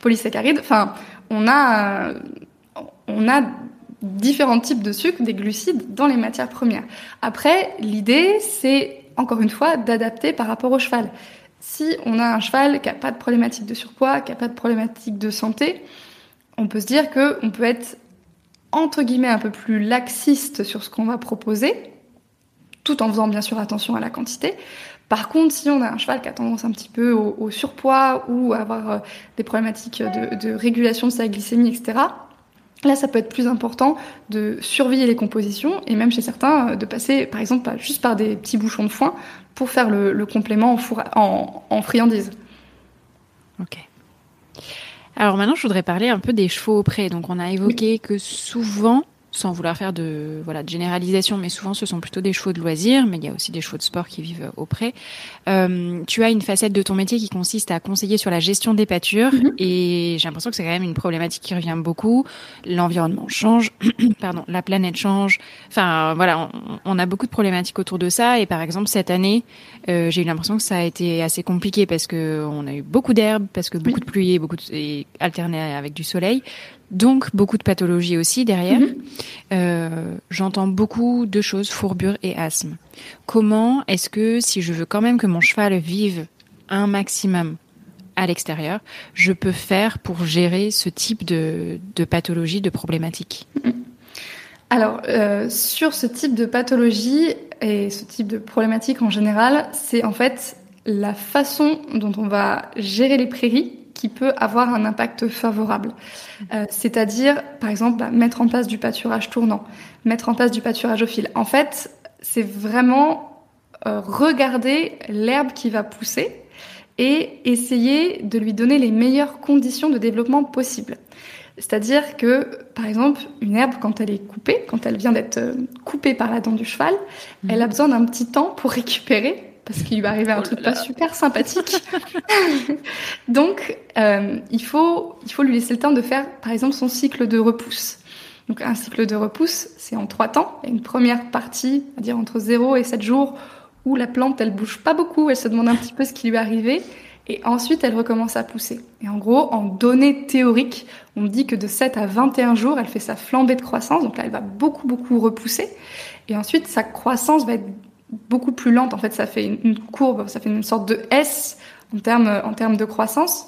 Polysaccharides, enfin, on euh, on a différents types de sucres, des glucides dans les matières premières. Après, l'idée, c'est encore une fois d'adapter par rapport au cheval. Si on a un cheval qui n'a pas de problématique de surpoids, qui n'a pas de problématique de santé, on peut se dire qu'on peut être entre guillemets un peu plus laxiste sur ce qu'on va proposer, tout en faisant bien sûr attention à la quantité. Par contre, si on a un cheval qui a tendance un petit peu au, surpoids ou à avoir euh, des problématiques de, régulation de sa glycémie, etc., Là, ça peut être plus important de surveiller les compositions et même chez certains euh, de passer, par exemple, juste par des petits bouchons de foin pour faire le, complément en, en, friandise. Ok. Alors maintenant, je voudrais parler un peu des chevaux au pré. Donc, on a évoqué que souvent, sans vouloir faire de voilà de généralisation, mais souvent ce sont plutôt des chevaux de loisirs, mais il y a aussi des chevaux de sport qui vivent au pré. Euh, tu as une facette de ton métier qui consiste à conseiller sur la gestion des pâtures, mhm. et j'ai l'impression que c'est quand même une problématique qui revient beaucoup. L'environnement change, pardon, la planète change. Enfin voilà, on, a beaucoup de problématiques autour de ça, et par exemple cette année, euh, j'ai eu l'impression que ça a été assez compliqué parce que on a eu beaucoup d'herbes, parce que beaucoup de pluie et beaucoup de, et alterné avec du soleil donc beaucoup de pathologies aussi derrière. Mhm. Euh, j'entends beaucoup de choses, fourbure et asthme. Comment est-ce que si je veux quand même que mon cheval vive un maximum à l'extérieur, je peux faire pour gérer ce type de, pathologie, de problématique? Alors, euh, sur ce type de pathologie et ce type de problématique en général, c'est en fait la façon dont on va gérer les prairies qui peut avoir un impact favorable. Euh, c'est-à-dire, par exemple, bah, mettre en place du pâturage tournant, mettre en place du pâturage au fil. En fait, c'est vraiment euh, regarder l'herbe qui va pousser et essayer de lui donner les meilleures conditions de développement possibles. C'est-à-dire que, par exemple, une herbe, quand elle est coupée, quand elle vient d'être euh, coupée par la dent du cheval, elle a besoin d'un petit temps pour récupérer parce qu'il lui arrivait un oh truc pas super sympathique. Donc, euh, il, faut, il faut lui laisser le temps de faire, par exemple, son cycle de repousse. Donc, un cycle de repousse, c'est en trois temps. Il y a une première partie, à dire entre 0 et 7 jours, où la plante, elle bouge pas beaucoup, elle se demande un petit peu ce qui lui est arrivé. Et ensuite, elle recommence à pousser. Et en gros, en données théoriques, on dit que de 7 à 21 jours, elle fait sa flambée de croissance. Donc là, elle va beaucoup, beaucoup repousser. Et ensuite, sa croissance va être beaucoup plus lente. En fait, ça fait une courbe, ça fait une sorte de S en termes, en termes de croissance,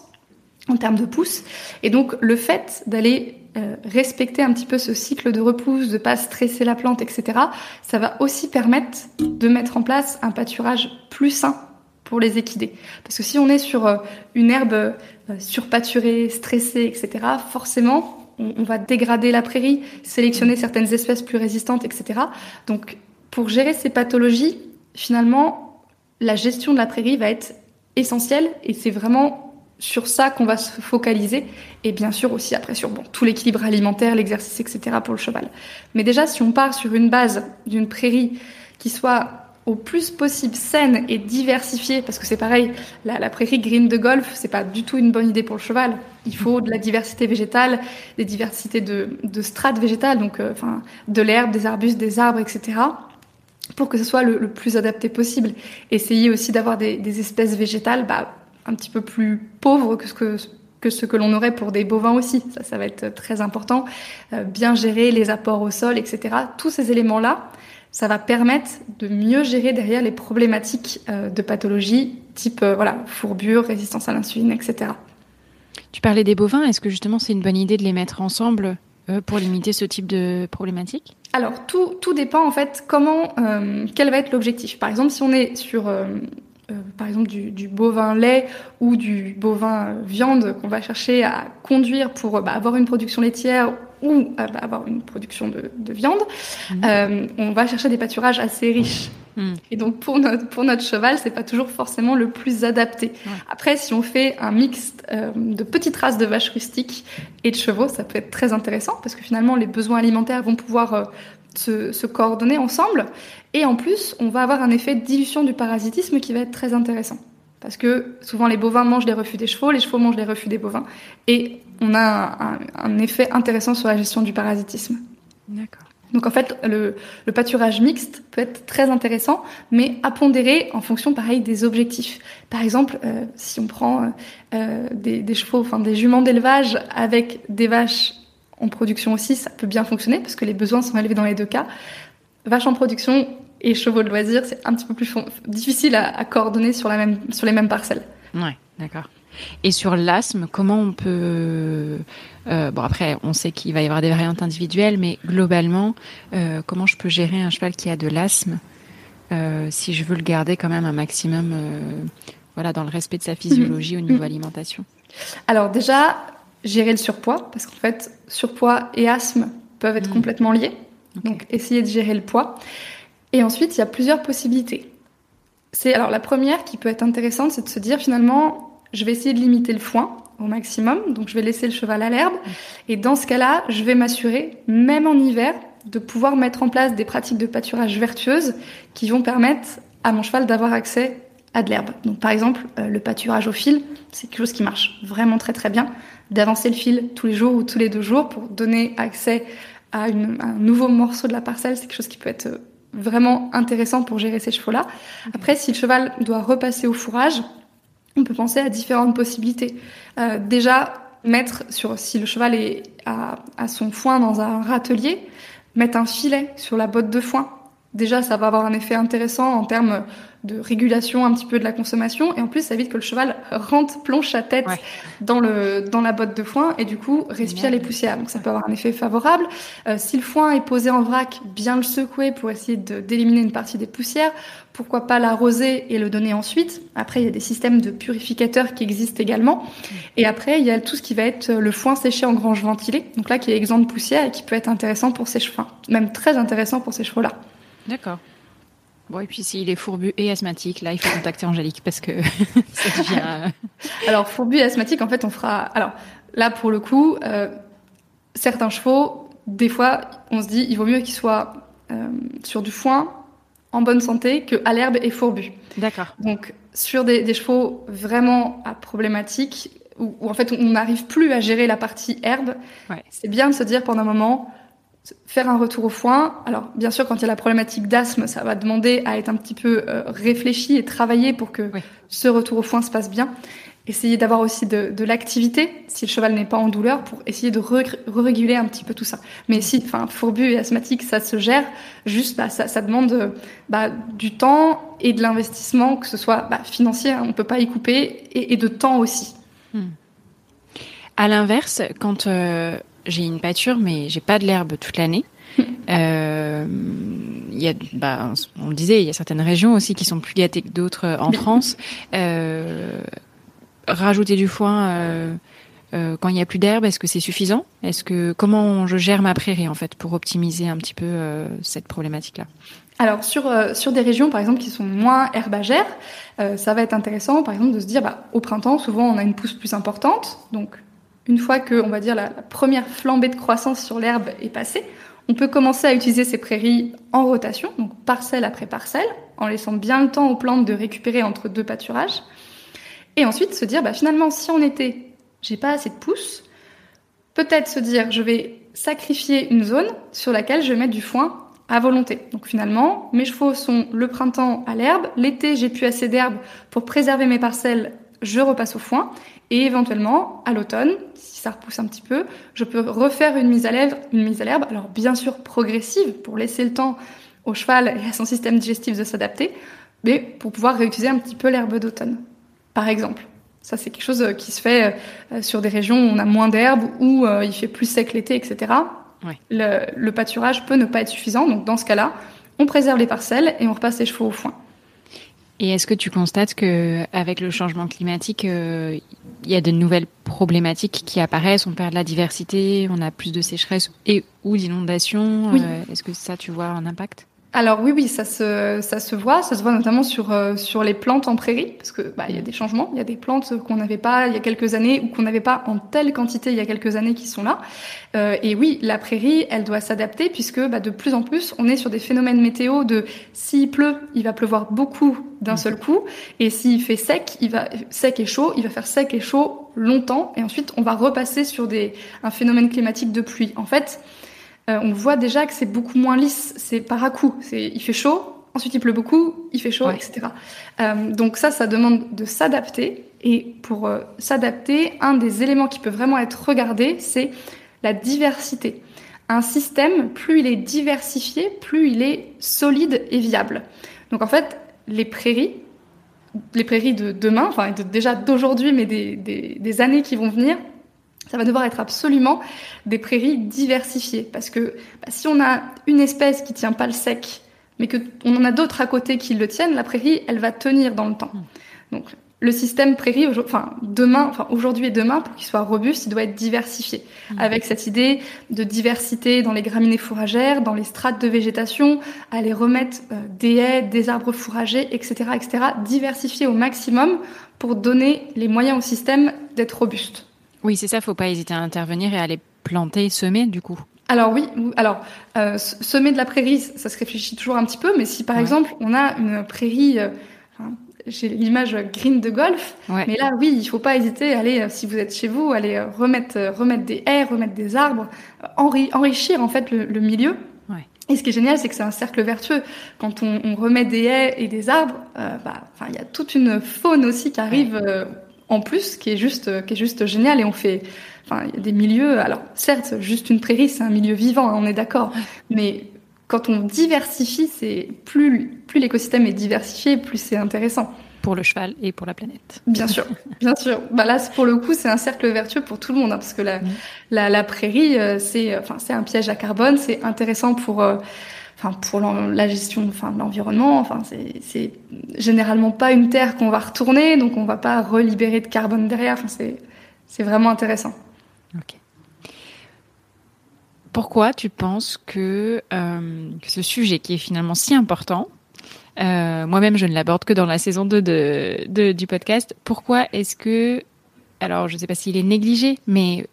en termes de pouces. Et donc, le fait d'aller euh, respecter un petit peu ce cycle de repousse, de pas stresser la plante, etc., ça va aussi permettre de mettre en place un pâturage plus sain pour les équidés. Parce que si on est sur euh, une herbe euh, surpâturée, stressée, etc., forcément, on, on, va dégrader la prairie, sélectionner certaines espèces plus résistantes, etc. Donc, pour gérer ces pathologies, finalement, la gestion de la prairie va être essentielle et c'est vraiment sur ça qu'on va se focaliser et bien sûr aussi après sur bon, tout l'équilibre alimentaire, l'exercice, etc. pour le cheval. Mais déjà, si on part sur une base d'une prairie qui soit au plus possible saine et diversifiée, parce que c'est pareil, la, prairie green de golf, c'est pas du tout une bonne idée pour le cheval. Il faut de la diversité végétale, des diversités de, strates végétales, donc euh, enfin de l'herbe, des arbustes, des arbres, etc pour que ce soit le, plus adapté possible. Essayer aussi d'avoir des, espèces végétales bah, un petit peu plus pauvres que ce que, que, ce que l'on aurait pour des bovins aussi. Ça, ça va être très important. Euh, bien gérer les apports au sol, etc. Tous ces éléments-là, ça va permettre de mieux gérer derrière les problématiques euh, de pathologie type euh, voilà, fourbure, résistance à l'insuline, etc. Tu parlais des bovins, est-ce que justement c'est une bonne idée de les mettre ensemble pour limiter ce type de problématique alors tout, tout dépend en fait comment euh, quel va être l'objectif. Par exemple, si on est sur euh, euh, par exemple du, bovin lait ou du bovin viande qu'on va chercher à conduire pour bah, avoir une production laitière ou bah, avoir une production de, viande, mmh. on va chercher des pâturages assez riches. Hmm. Et donc pour notre pour notre cheval, c'est pas toujours forcément le plus adapté. Après, si on fait un mix euh, de petites races de vaches rustiques et de chevaux, ça peut être très intéressant parce que finalement les besoins alimentaires vont pouvoir euh, se, se, coordonner ensemble. Et en plus, on va avoir un effet de dilution du parasitisme qui va être très intéressant. Parce que souvent les bovins mangent les refus des chevaux, les chevaux mangent les refus des bovins. Et on a un, un effet intéressant sur la gestion du parasitisme. D'accord. Donc en fait, le, pâturage mixte peut être très intéressant, mais à pondérer en fonction, pareil, des objectifs. Par exemple, euh, si on prend euh, des, chevaux, enfin des juments d'élevage avec des vaches en production aussi, ça peut bien fonctionner parce que les besoins sont élevés dans les deux cas. Vaches en production et chevaux de loisirs, c'est un petit peu plus difficile à, coordonner sur, la même, sur les mêmes parcelles. Ouais, d'accord. Et sur l'asthme, comment on peut... Euh, bon, après, on sait qu'il va y avoir des variantes individuelles, mais globalement, euh, comment je peux gérer un cheval qui a de l'asthme euh, si je veux le garder quand même un maximum voilà, dans le respect de sa physiologie au niveau alimentation? Alors déjà, gérer le surpoids, parce qu'en fait, surpoids et asthme peuvent être mm. complètement liés. Donc, essayer de gérer le poids. Et ensuite, il y a plusieurs possibilités. C'est alors la première qui peut être intéressante, c'est de se dire finalement, je vais essayer de limiter le foin au maximum, donc je vais laisser le cheval à l'herbe. Et dans ce cas-là, je vais m'assurer, même en hiver, de pouvoir mettre en place des pratiques de pâturage vertueuses qui vont permettre à mon cheval d'avoir accès à de l'herbe. Donc par exemple, euh, le pâturage au fil, c'est quelque chose qui marche vraiment très très bien. D'avancer le fil tous les jours ou tous les deux jours pour donner accès à, un nouveau morceau de la parcelle, c'est quelque chose qui peut être vraiment intéressant pour gérer ces chevaux-là. Après, si le cheval doit repasser au fourrage, on peut penser à différentes possibilités. Euh, déjà, mettre sur si le cheval est à, à, son foin dans un râtelier, mettre un filet sur la botte de foin. Déjà, ça va avoir un effet intéressant en termes de régulation un petit peu de la consommation. Et en plus, ça évite que le cheval rentre, plonge sa tête dans, le, dans la botte de foin et du coup respire les poussières. Donc ça peut avoir un effet favorable. Euh, si le foin est posé en vrac, bien le secouer pour essayer d'éliminer une partie des poussières. Pourquoi pas l'arroser et le donner ensuite Après, il y a des systèmes de purificateurs qui existent également. Et après, il y a tout ce qui va être le foin séché en grange ventilée. Donc là, qui est exempt de poussière et qui peut être intéressant pour ces chevaux, même très intéressant pour ces chevaux-là. D'accord. Bon, et puis s'il est fourbu et asthmatique, là, il faut contacter Angélique parce que ça devient. Euh, alors, fourbu et asthmatique, en fait, on fera. Alors, là, pour le coup, euh, certains chevaux, des fois, on se dit, il vaut mieux qu'ils soient euh, sur du foin, en bonne santé, que à l'herbe et fourbu. D'accord. Donc, sur des, des, chevaux vraiment à problématique, où, où en fait, on n'arrive plus à gérer la partie herbe, ouais. c'est bien de se dire pendant un moment, faire un retour au foin. Alors, bien sûr, quand il y a la problématique d'asthme, ça va demander à être un petit peu euh, réfléchi et travaillé pour que ce retour au foin se passe bien. Essayer d'avoir aussi de, de l'activité, si le cheval n'est pas en douleur, pour essayer de re-réguler un petit peu tout ça. Mais si, enfin, fourbu et asthmatique, ça se gère. Juste, bah, ça, ça, demande bah, du temps et de l'investissement, que ce soit bah, financier, hein, on peut pas y couper, et, et de temps aussi. Hmm. À l'inverse, quand euh, j'ai une pâture, mais j'ai pas de l'herbe toute l'année. Euh, il y a, bah, on le disait, il y a certaines régions aussi qui sont plus gâtées que d'autres en France. Euh, rajouter du foin euh, euh, quand il y a plus d'herbe, est-ce que c'est suffisant? Est-ce que comment je gère ma prairie en fait pour optimiser un petit peu euh, cette problématique-là? Alors sur euh, sur des régions par exemple qui sont moins herbagères, ça va être intéressant par exemple de se dire bah, au printemps souvent on a une pousse plus importante. Donc une fois que, on va dire, la, première flambée de croissance sur l'herbe est passée, on peut commencer à utiliser ces prairies en rotation, donc parcelle après parcelle, en laissant bien le temps aux plantes de récupérer entre deux pâturages. Et ensuite se dire, bah, finalement, si en été, j'ai pas assez de pousses, peut-être se dire, je vais sacrifier une zone sur laquelle je vais mettre du foin à volonté. Donc finalement, mes chevaux sont le printemps à l'herbe, l'été j'ai plus assez d'herbe pour préserver mes parcelles, je repasse au foin, et éventuellement, à l'automne, si ça repousse un petit peu, je peux refaire une mise à l'herbe, une mise à l'herbe, alors bien sûr progressive pour laisser le temps au cheval et à son système digestif de s'adapter, mais pour pouvoir réutiliser un petit peu l'herbe d'automne, par exemple. Ça, c'est quelque chose euh, qui se fait euh, sur des régions où on a moins d'herbe, où euh, il fait plus sec l'été, etc. Le, le pâturage peut ne pas être suffisant, donc dans ce cas-là, on préserve les parcelles et on repasse les chevaux au foin. Et est-ce que tu constates que avec le changement climatique, euh, il y a de nouvelles problématiques qui apparaissent? On perd la diversité, on a plus de sécheresse et ou d'inondations. Euh, est-ce que ça, tu vois un impact? Alors oui, oui, ça se, ça se voit. Ça se voit notamment sur, euh, sur les plantes en prairie, parce que bah, il y a des changements. Il y a des plantes qu'on n'avait pas il y a quelques années ou qu'on n'avait pas en telle quantité il y a quelques années qui sont là. Euh, et oui, la prairie, elle doit s'adapter puisque bah, de plus en plus, on est sur des phénomènes météo de s'il pleut, il va pleuvoir beaucoup d'un seul coup, et s'il fait sec, il va sec et chaud, il va faire sec et chaud longtemps, et ensuite on va repasser sur des un phénomène climatique de pluie. En fait, euh, on voit déjà que c'est beaucoup moins lisse, c'est par à coup. C'est, il fait chaud, ensuite il pleut beaucoup, il fait chaud, etc. Euh, donc ça, ça demande de s'adapter. Et pour euh, s'adapter, un des éléments qui peut vraiment être regardé, c'est la diversité. Un système, plus il est diversifié, plus il est solide et viable. Donc en fait, les prairies, les prairies de demain, enfin déjà d'aujourd'hui, mais des, des, années qui vont venir, ça va devoir être absolument des prairies diversifiées. Parce que bah, si on a une espèce qui tient pas le sec, mais que on en a d'autres à côté qui le tiennent, la prairie, elle va tenir dans le temps. Donc le système prairie, enfin demain, enfin aujourd'hui et demain, pour qu'il soit robuste, il doit être diversifié, mmh. avec cette idée de diversité dans les graminées fourragères, dans les strates de végétation, aller remettre euh, des haies, des arbres fourragers, etc., etc., diversifier au maximum pour donner les moyens au système d'être robuste. Oui, c'est ça. Faut pas hésiter à intervenir et à aller planter, semer, du coup. Alors oui, alors euh, semer de la prairie, ça se réfléchit toujours un petit peu, mais si par exemple on a une prairie euh, j'ai l'image green de golf. Mais là, oui, il faut pas hésiter à aller, euh, si vous êtes chez vous, aller remettre, remettre des haies, remettre des arbres, enrichir en fait le, milieu. Et ce qui est génial, c'est que c'est un cercle vertueux. Quand on, on, remet des haies et des arbres, euh, bah, il y a toute une faune aussi qui arrive en plus, qui est juste, qui est juste génial. Et on fait, enfin, il y a des milieux. Alors, certes, juste une prairie, c'est un milieu vivant, hein, on est d'accord. Mais quand on diversifie, c'est plus, plus l'écosystème est diversifié, plus c'est intéressant. Pour le cheval et pour la planète. Bien sûr, bien sûr. Bah là, pour le coup, c'est un cercle vertueux pour tout le monde, hein, parce que la, la, la, prairie, euh, c'est, enfin, c'est un piège à carbone, c'est intéressant pour, euh, enfin, pour la gestion, enfin, de l'environnement. Enfin, c'est, généralement pas une terre qu'on va retourner, donc on va pas relibérer de carbone derrière. Enfin, c'est, c'est vraiment intéressant. Ok. Pourquoi tu penses que, euh, ce sujet qui est finalement si important, euh, moi-même je ne l'aborde que dans la saison 2 de, du podcast, pourquoi est-ce que, alors je ne sais pas s'il est négligé, mais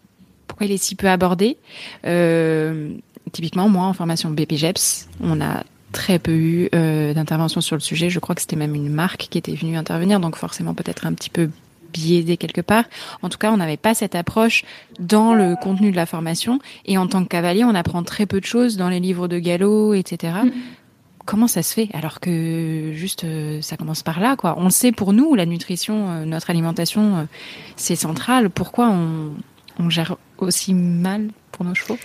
pourquoi il est si peu abordé euh, Typiquement, moi en formation BPGEPS, on a très peu eu euh, d'intervention sur le sujet. Je crois que c'était même une marque qui était venue intervenir, donc forcément peut-être un petit peu biaisé quelque part. En tout cas, on n'avait pas cette approche dans le contenu de la formation. Et en tant que cavalier, on apprend très peu de choses dans les livres de galop, etc. Mm. Comment ça se fait alors que juste euh, ça commence par là quoi? On le sait pour nous, la nutrition, euh, notre alimentation, euh, c'est central. Pourquoi on, on gère aussi mal pour nos chevaux?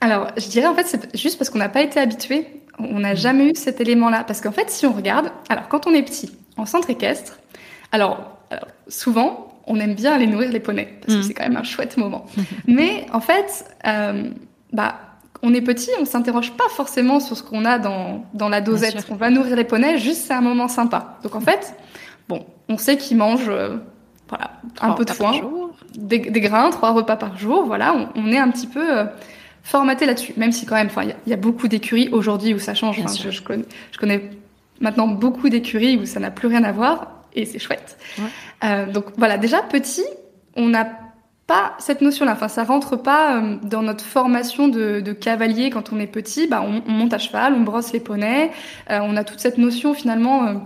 Alors, je dirais en fait c'est juste parce qu'on n'a pas été habitué. On n'a jamais eu cet élément-là. Parce qu'en fait, si on regarde, alors quand on est petit, en centre équestre, alors souvent, on aime bien aller nourrir les poneys parce que mm. c'est quand même un chouette moment. Mais en fait, euh, bah, on est petit, on s'interroge pas forcément sur ce qu'on a dans, dans la dosette. On va nourrir les poneys, juste c'est un moment sympa. Donc en fait, bon, on sait qu'ils mangent euh, voilà, un peu de foin, des, grains, trois repas par jour. Voilà, on, est un petit peu euh, formaté là-dessus. Même si quand même, il y, a beaucoup d'écuries aujourd'hui où ça change. je, je, connais, je connais maintenant beaucoup d'écuries où ça n'a plus rien à voir et c'est chouette. Euh, donc voilà, déjà petit, on n'a pas cette notion-là. Enfin, ça rentre pas euh, dans notre formation de, de, cavalier quand on est petit. Bah, on, monte à cheval, on brosse les poneys. Euh, on a toute cette notion finalement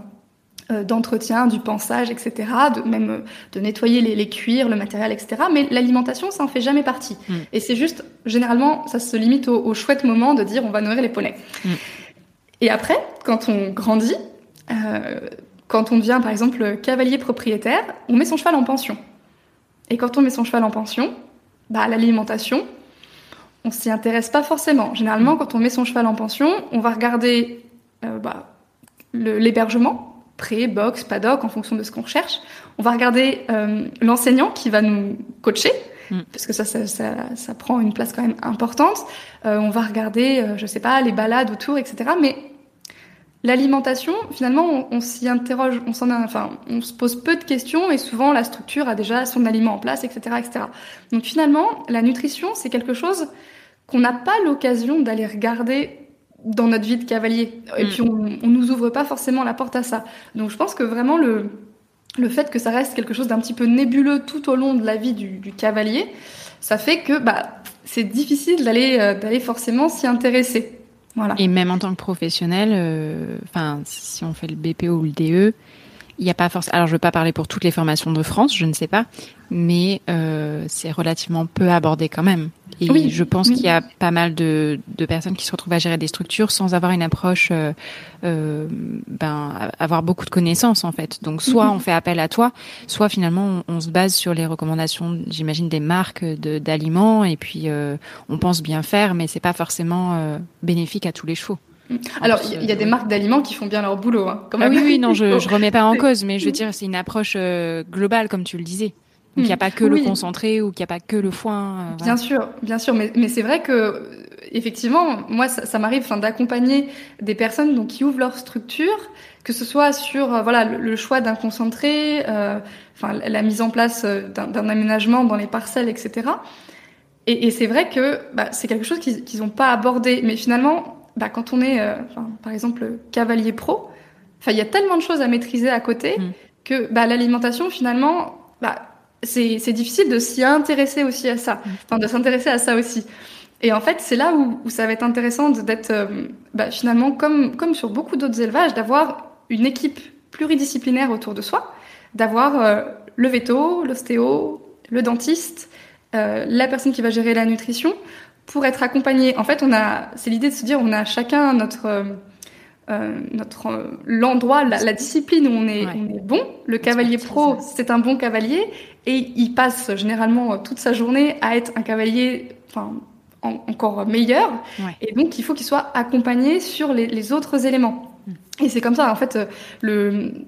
d'entretien, du pansage, etc. De même de nettoyer les, les cuirs, le matériel, etc. Mais l'alimentation, ça en fait jamais partie. Mm. Et c'est juste, généralement, ça se limite au, au, chouette moment de dire on va nourrir les poneys. Mm. Et après, quand on grandit, euh, quand on devient par exemple cavalier propriétaire, on met son cheval en pension. Et quand on met son cheval en pension, bah, l'alimentation, on s'y intéresse pas forcément. Généralement, quand on met son cheval en pension, on va regarder euh, bah, l'hébergement, pré, box, paddock, en fonction de ce qu'on recherche. On va regarder euh, l'enseignant qui va nous coacher, mm. parce que ça ça, ça, ça, prend une place quand même importante. Euh, on va regarder, euh, je sais pas, les balades autour, etc. Mais L'alimentation, finalement, on, s'y interroge, on s'en enfin, on se pose peu de questions et souvent la structure a déjà son aliment en place, etc., etc. Donc finalement, la nutrition, c'est quelque chose qu'on n'a pas l'occasion d'aller regarder dans notre vie de cavalier. Et mm. puis on, on nous ouvre pas forcément la porte à ça. Donc je pense que vraiment le le fait que ça reste quelque chose d'un petit peu nébuleux tout au long de la vie du, du cavalier, ça fait que bah c'est difficile d'aller euh, d'aller forcément s'y intéresser. Et même en tant que professionnel, euh, si on fait le BPO ou le DE, il n'y a pas forcément. Alors, je ne veux pas parler pour toutes les formations de France, je ne sais pas, mais euh, c'est relativement peu abordé quand même. Et oui, je pense qu'il y a pas mal de, de, personnes qui se retrouvent à gérer des structures sans avoir une approche, euh, euh ben, avoir beaucoup de connaissances en fait. Donc, soit mhm. on fait appel à toi, soit finalement on, se base sur les recommandations, j'imagine, des marques d'aliments, et puis euh, on pense bien faire, mais c'est pas forcément bénéfique à tous les chevaux. Alors, il y, a des marques d'aliments qui font bien leur boulot. Hein, ah oui, oui, non, je, je remets pas en cause, mais je veux dire, c'est une approche globale, comme tu le disais. Donc, il n'y a pas que le concentré ou qu'il n'y a pas que le foin. Bien sûr, bien sûr, mais, mais c'est vrai que effectivement, moi, ça, ça m'arrive d'accompagner des personnes donc, qui ouvrent leur structure, que ce soit sur euh, voilà le, choix d'un concentré, euh, la mise en place euh, d'un aménagement dans les parcelles, etc. Et, et c'est vrai que bah, c'est quelque chose qu'ils n'ont pas abordé. Mais finalement, bah, quand on est, par exemple, cavalier pro, enfin il y a tellement de choses à maîtriser à côté mm. que bah, l'alimentation, finalement, bah, c'est difficile de s'y intéresser aussi à ça, mm. enfin de s'intéresser à ça aussi. Et en fait, c'est là où, où, ça va être intéressant d'être euh, bah, finalement, comme, comme sur beaucoup d'autres élevages, d'avoir une équipe pluridisciplinaire autour de soi, d'avoir euh, le veto, l'ostéo, le dentiste, euh, la personne qui va gérer la nutrition, pour être accompagné. En fait, on a, c'est l'idée de se dire, on a chacun notre euh, notre l'endroit, la, la, discipline où on est, on est bon. Le cavalier pro, c'est un bon cavalier et il passe généralement toute sa journée à être un cavalier, enfin encore meilleur. Et donc, il faut qu'il soit accompagné sur les, autres éléments. Mm. Et c'est comme ça, en fait, le,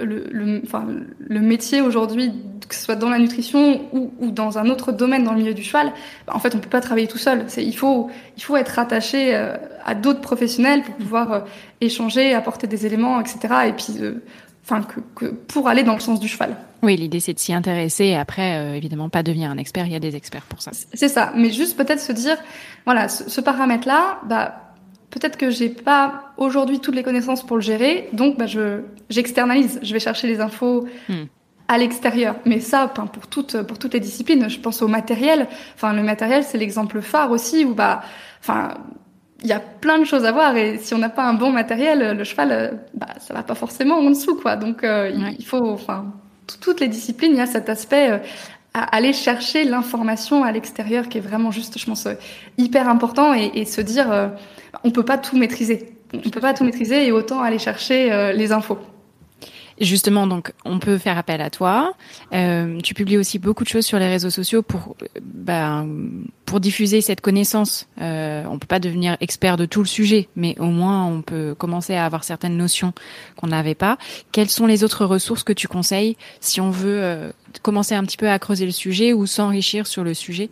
le, enfin, le métier aujourd'hui, que ce soit dans la nutrition ou, ou, dans un autre domaine dans le milieu du cheval, bah, en fait, on peut pas travailler tout seul. Il faut, il faut être rattaché euh, à d'autres professionnels pour pouvoir euh, échanger, apporter des éléments, etc. Et puis, euh, enfin que, que, pour aller dans le sens du cheval. Oui, l'idée c'est de s'y intéresser et après euh, évidemment pas devenir un expert, il y a des experts pour ça. C'est ça, mais juste peut-être se dire voilà, ce, paramètre là, bah peut-être que j'ai pas aujourd'hui toutes les connaissances pour le gérer, donc bah je j'externalise, je vais chercher les infos hmm. à l'extérieur. Mais ça, pour toutes pour toutes les disciplines, je pense au matériel. Enfin le matériel, c'est l'exemple phare aussi où bah enfin il y a plein de choses à voir et si on n'a pas un bon matériel, le cheval, euh, bah, ça va pas forcément en dessous, quoi. Donc, euh, il faut, enfin, toutes les disciplines, il y a cet aspect euh, à aller chercher l'information à l'extérieur qui est vraiment juste, je pense, hyper important et, et se dire, on peut pas tout maîtriser. On peut pas tout maîtriser et autant aller chercher les infos. Justement, donc, on peut faire appel à toi. Euh, tu publies aussi beaucoup de choses sur les réseaux sociaux pour, ben, pour diffuser cette connaissance. Euh, on peut pas devenir expert de tout le sujet, mais au moins on peut commencer à avoir certaines notions qu'on n'avait pas. Quelles sont les autres ressources que tu conseilles si on veut euh, commencer un petit peu à creuser le sujet ou s'enrichir sur le sujet?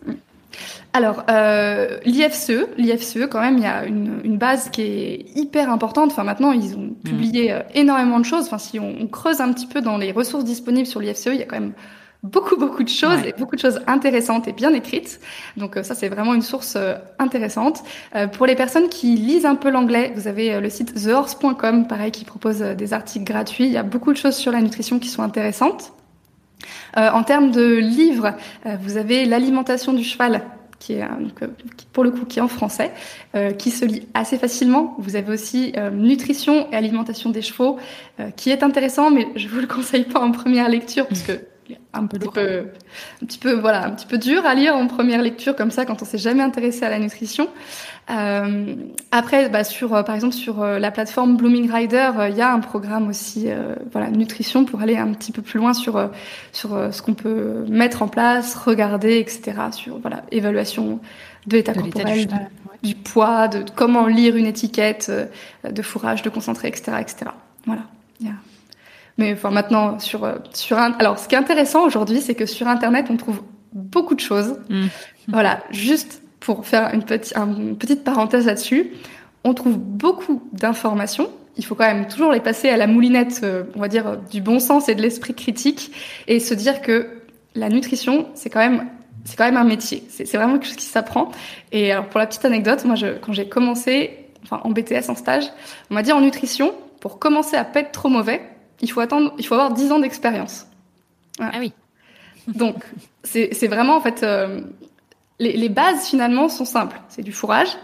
Alors, euh, l'IFCE, l'IFCE, quand même, il y a une, une, base qui est hyper importante. Enfin, maintenant, ils ont mm. publié euh, énormément de choses. Enfin, si on, creuse un petit peu dans les ressources disponibles sur l'IFCE, il y a quand même beaucoup, beaucoup de choses et beaucoup de choses intéressantes et bien écrites. Donc, euh, ça, c'est vraiment une source euh, intéressante. pour les personnes qui lisent un peu l'anglais, vous avez le site thehorse.com, pareil, qui propose des articles gratuits. Il y a beaucoup de choses sur la nutrition qui sont intéressantes. Euh, en termes de livres, euh, vous avez l'alimentation du cheval qui est euh, pour le coup qui est en français, qui se lit assez facilement. Vous avez aussi nutrition et alimentation des chevaux, qui est intéressant, mais je vous le conseille pas en première lecture parce que un petit peu, un petit peu, voilà, un petit peu dur à lire en première lecture comme ça quand on s'est jamais intéressé à la nutrition. Euh, après, bah, sur, euh, par exemple, sur euh, la plateforme Blooming Rider, il y a un programme aussi, voilà, nutrition pour aller un petit peu plus loin sur sur ce qu'on peut mettre en place, regarder, etc. Sur voilà, évaluation de l'état corporel, du, poids, de, comment lire une étiquette, de fourrage, de concentré, etc., etc. Voilà. Mais enfin maintenant sur sur un... alors ce qui est intéressant aujourd'hui, c'est que sur internet on trouve beaucoup de choses. Mm. Voilà, juste pour faire une, petite, une petite parenthèse là-dessus, on trouve beaucoup d'informations. Il faut quand même toujours les passer à la moulinette, euh, on va dire, du bon sens et de l'esprit critique, et se dire que la nutrition, c'est quand même c'est quand même un métier. C'est vraiment quelque chose qui s'apprend. Et alors pour la petite anecdote, moi, je, quand j'ai commencé, enfin en BTS en stage, on m'a dit en nutrition, pour commencer à pas être trop mauvais, il faut attendre, il faut avoir 10 ans d'expérience. Ah oui. Donc c'est vraiment en fait, euh, les, bases finalement sont simples. C'est du fourrage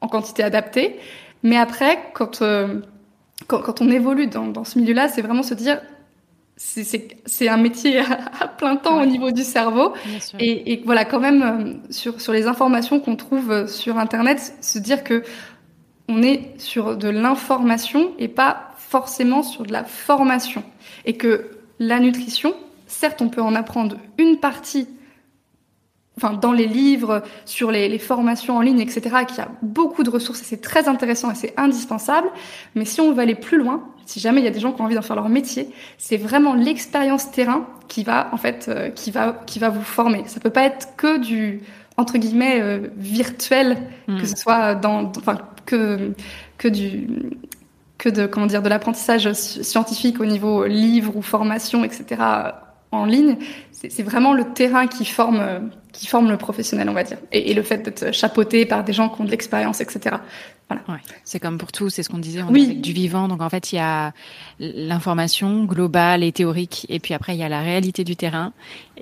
en quantité adaptée. Mais après, quand, euh, quand, on évolue dans, ce milieu-là, c'est vraiment se dire c'est un métier à, plein temps au niveau du cerveau. Et, voilà, quand même, euh, sur, sur les informations qu'on trouve euh, sur Internet, se dire que on est sur de l'information et pas forcément sur de la formation. Et que la nutrition, certes, on peut en apprendre une partie enfin dans les livres, sur les, les formations en ligne, etc., qu'il y a beaucoup de ressources et c'est très intéressant et c'est indispensable. Mais si on veut aller plus loin, si jamais il y a des gens qui ont envie d'en faire leur métier, c'est vraiment l'expérience terrain qui va en fait euh, qui va qui va vous former. Ça peut pas être que du entre guillemets euh, virtuel, Hmm. que ce soit dans enfin que que du que de comment dire de l'apprentissage sci- scientifique au niveau livre ou formation, etc. en ligne. C'est c'est vraiment le terrain qui forme euh, qui forme le professionnel, on va dire, et, et le fait d'être chapeauté par des gens qui ont de l'expérience, etc. Ouais, c'est comme pour tout, c'est ce qu'on disait, on Oui. du vivant. Donc en fait, il y a l'information globale et théorique, et puis après il y a la réalité du terrain,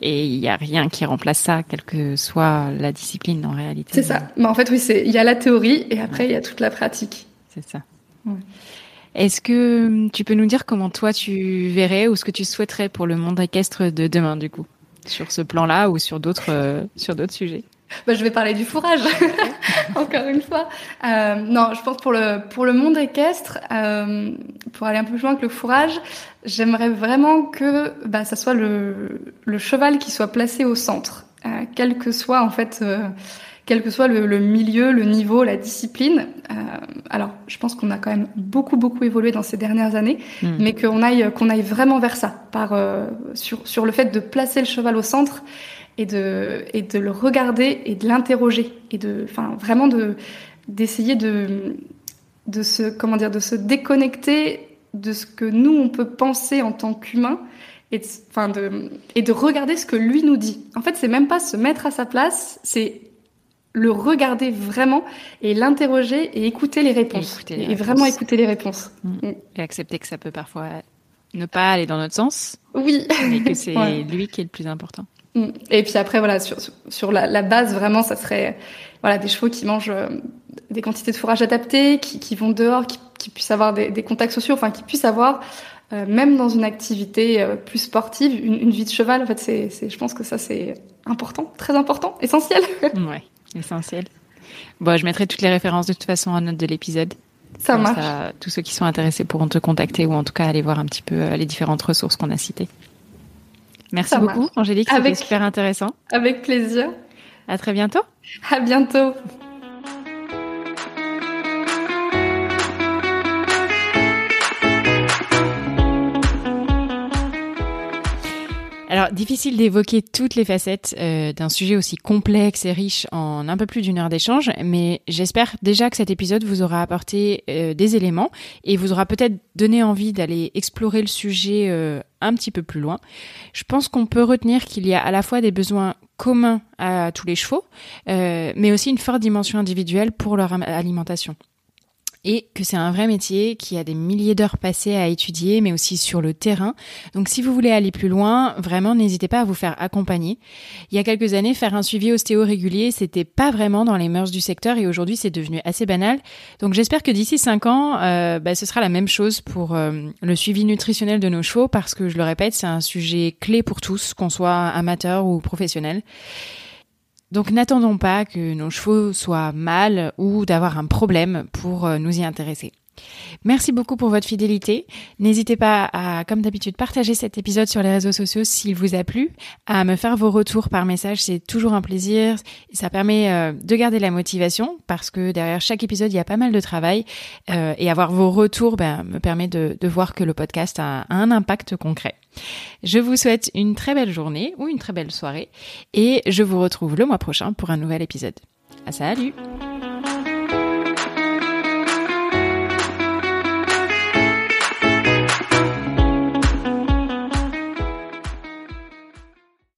et il y a rien qui remplace ça, quelle que soit la discipline en réalité. C'est ça. Mais en fait, oui, c'est il y a la théorie et après il y a toute la pratique. C'est ça. Ouais. Est-ce que tu peux nous dire comment toi tu verrais ou ce que tu souhaiterais pour le monde équestre de demain du coup, sur ce plan-là ou sur d'autres euh, sujets Bah, je vais parler du fourrage, encore une fois. Euh, non, je pense pour le pour le monde équestre, euh, pour aller un peu plus loin que le fourrage, j'aimerais vraiment que bah, ça soit le cheval qui soit placé au centre, quel que soit en fait. Quel que soit le, le milieu, le niveau, la discipline. Euh, alors, je pense qu'on a quand même beaucoup, beaucoup évolué dans ces dernières années, Hmm. mais qu'on aille, qu'on aille vraiment vers ça, par, euh, sur, sur le fait de placer le cheval au centre et de, et de le regarder et de l'interroger et de, enfin, vraiment de, d'essayer de, de se, comment dire, de se déconnecter de ce que nous on peut penser en tant qu'humain et de, enfin de, et de regarder ce que lui nous dit. En fait, c'est même pas se mettre à sa place, c'est le regarder vraiment et l'interroger et écouter les réponses. écouter les et réponses. vraiment écouter les réponses. Et accepter que ça peut parfois ne pas aller dans notre sens, Oui. mais que c'est Ouais. lui qui est le plus important. Mm. Et puis après, voilà, sur, sur- la, la base, vraiment, ça serait voilà, des chevaux qui mangent euh, des quantités de fourrage adaptées, qui, qui vont dehors, qui, qui puissent avoir des, des contacts sociaux, enfin, qui puissent avoir, euh, même dans une activité euh, plus sportive, une, une vie de cheval. En fait, c'est, je pense que ça, c'est important, très important, essentiel. Ouais, essentiel. Bon, je mettrai toutes les références de toute façon en note de l'épisode. Ça Comme marche. ça, tous ceux qui sont intéressés pourront te contacter ou en tout cas aller voir un petit peu euh, les différentes ressources qu'on a citées. Merci Ça beaucoup, marche. Angélique, c'était Avec- super intéressant. Avec plaisir. À très bientôt. À bientôt. Alors, difficile d'évoquer toutes les facettes euh, d'un sujet aussi complexe et riche en un peu plus d'une heure d'échange, mais j'espère déjà que cet épisode vous aura apporté euh, des éléments et vous aura peut-être donné envie d'aller explorer le sujet euh, un petit peu plus loin. Je pense qu'on peut retenir qu'il y a à la fois des besoins communs à tous les chevaux, mais aussi une forte dimension individuelle pour leur alimentation et que c'est un vrai métier qui a des milliers d'heures passées à étudier, mais aussi sur le terrain. Donc si vous voulez aller plus loin, vraiment n'hésitez pas à vous faire accompagner. Il y a quelques années, faire un suivi ostéo régulier, c'était pas vraiment dans les mœurs du secteur et aujourd'hui c'est devenu assez banal. Donc j'espère que d'ici cinq ans, euh, bah, ce sera la même chose pour euh, le suivi nutritionnel de nos chevaux parce que je le répète, c'est un sujet clé pour tous, qu'on soit amateur ou professionnel. Donc n'attendons pas que nos chevaux soient mal ou d'avoir un problème pour euh, nous y intéresser. Merci beaucoup pour votre fidélité. N'hésitez pas à, comme d'habitude, partager cet épisode sur les réseaux sociaux s'il vous a plu, à me faire vos retours par message, c'est toujours un plaisir. Ça permet euh, de garder la motivation parce que derrière chaque épisode, il y a pas mal de travail euh, et avoir vos retours ben, me permet de, de voir que le podcast a un impact concret. Je vous souhaite une très belle journée ou une très belle soirée et je vous retrouve le mois prochain pour un nouvel épisode. À salut!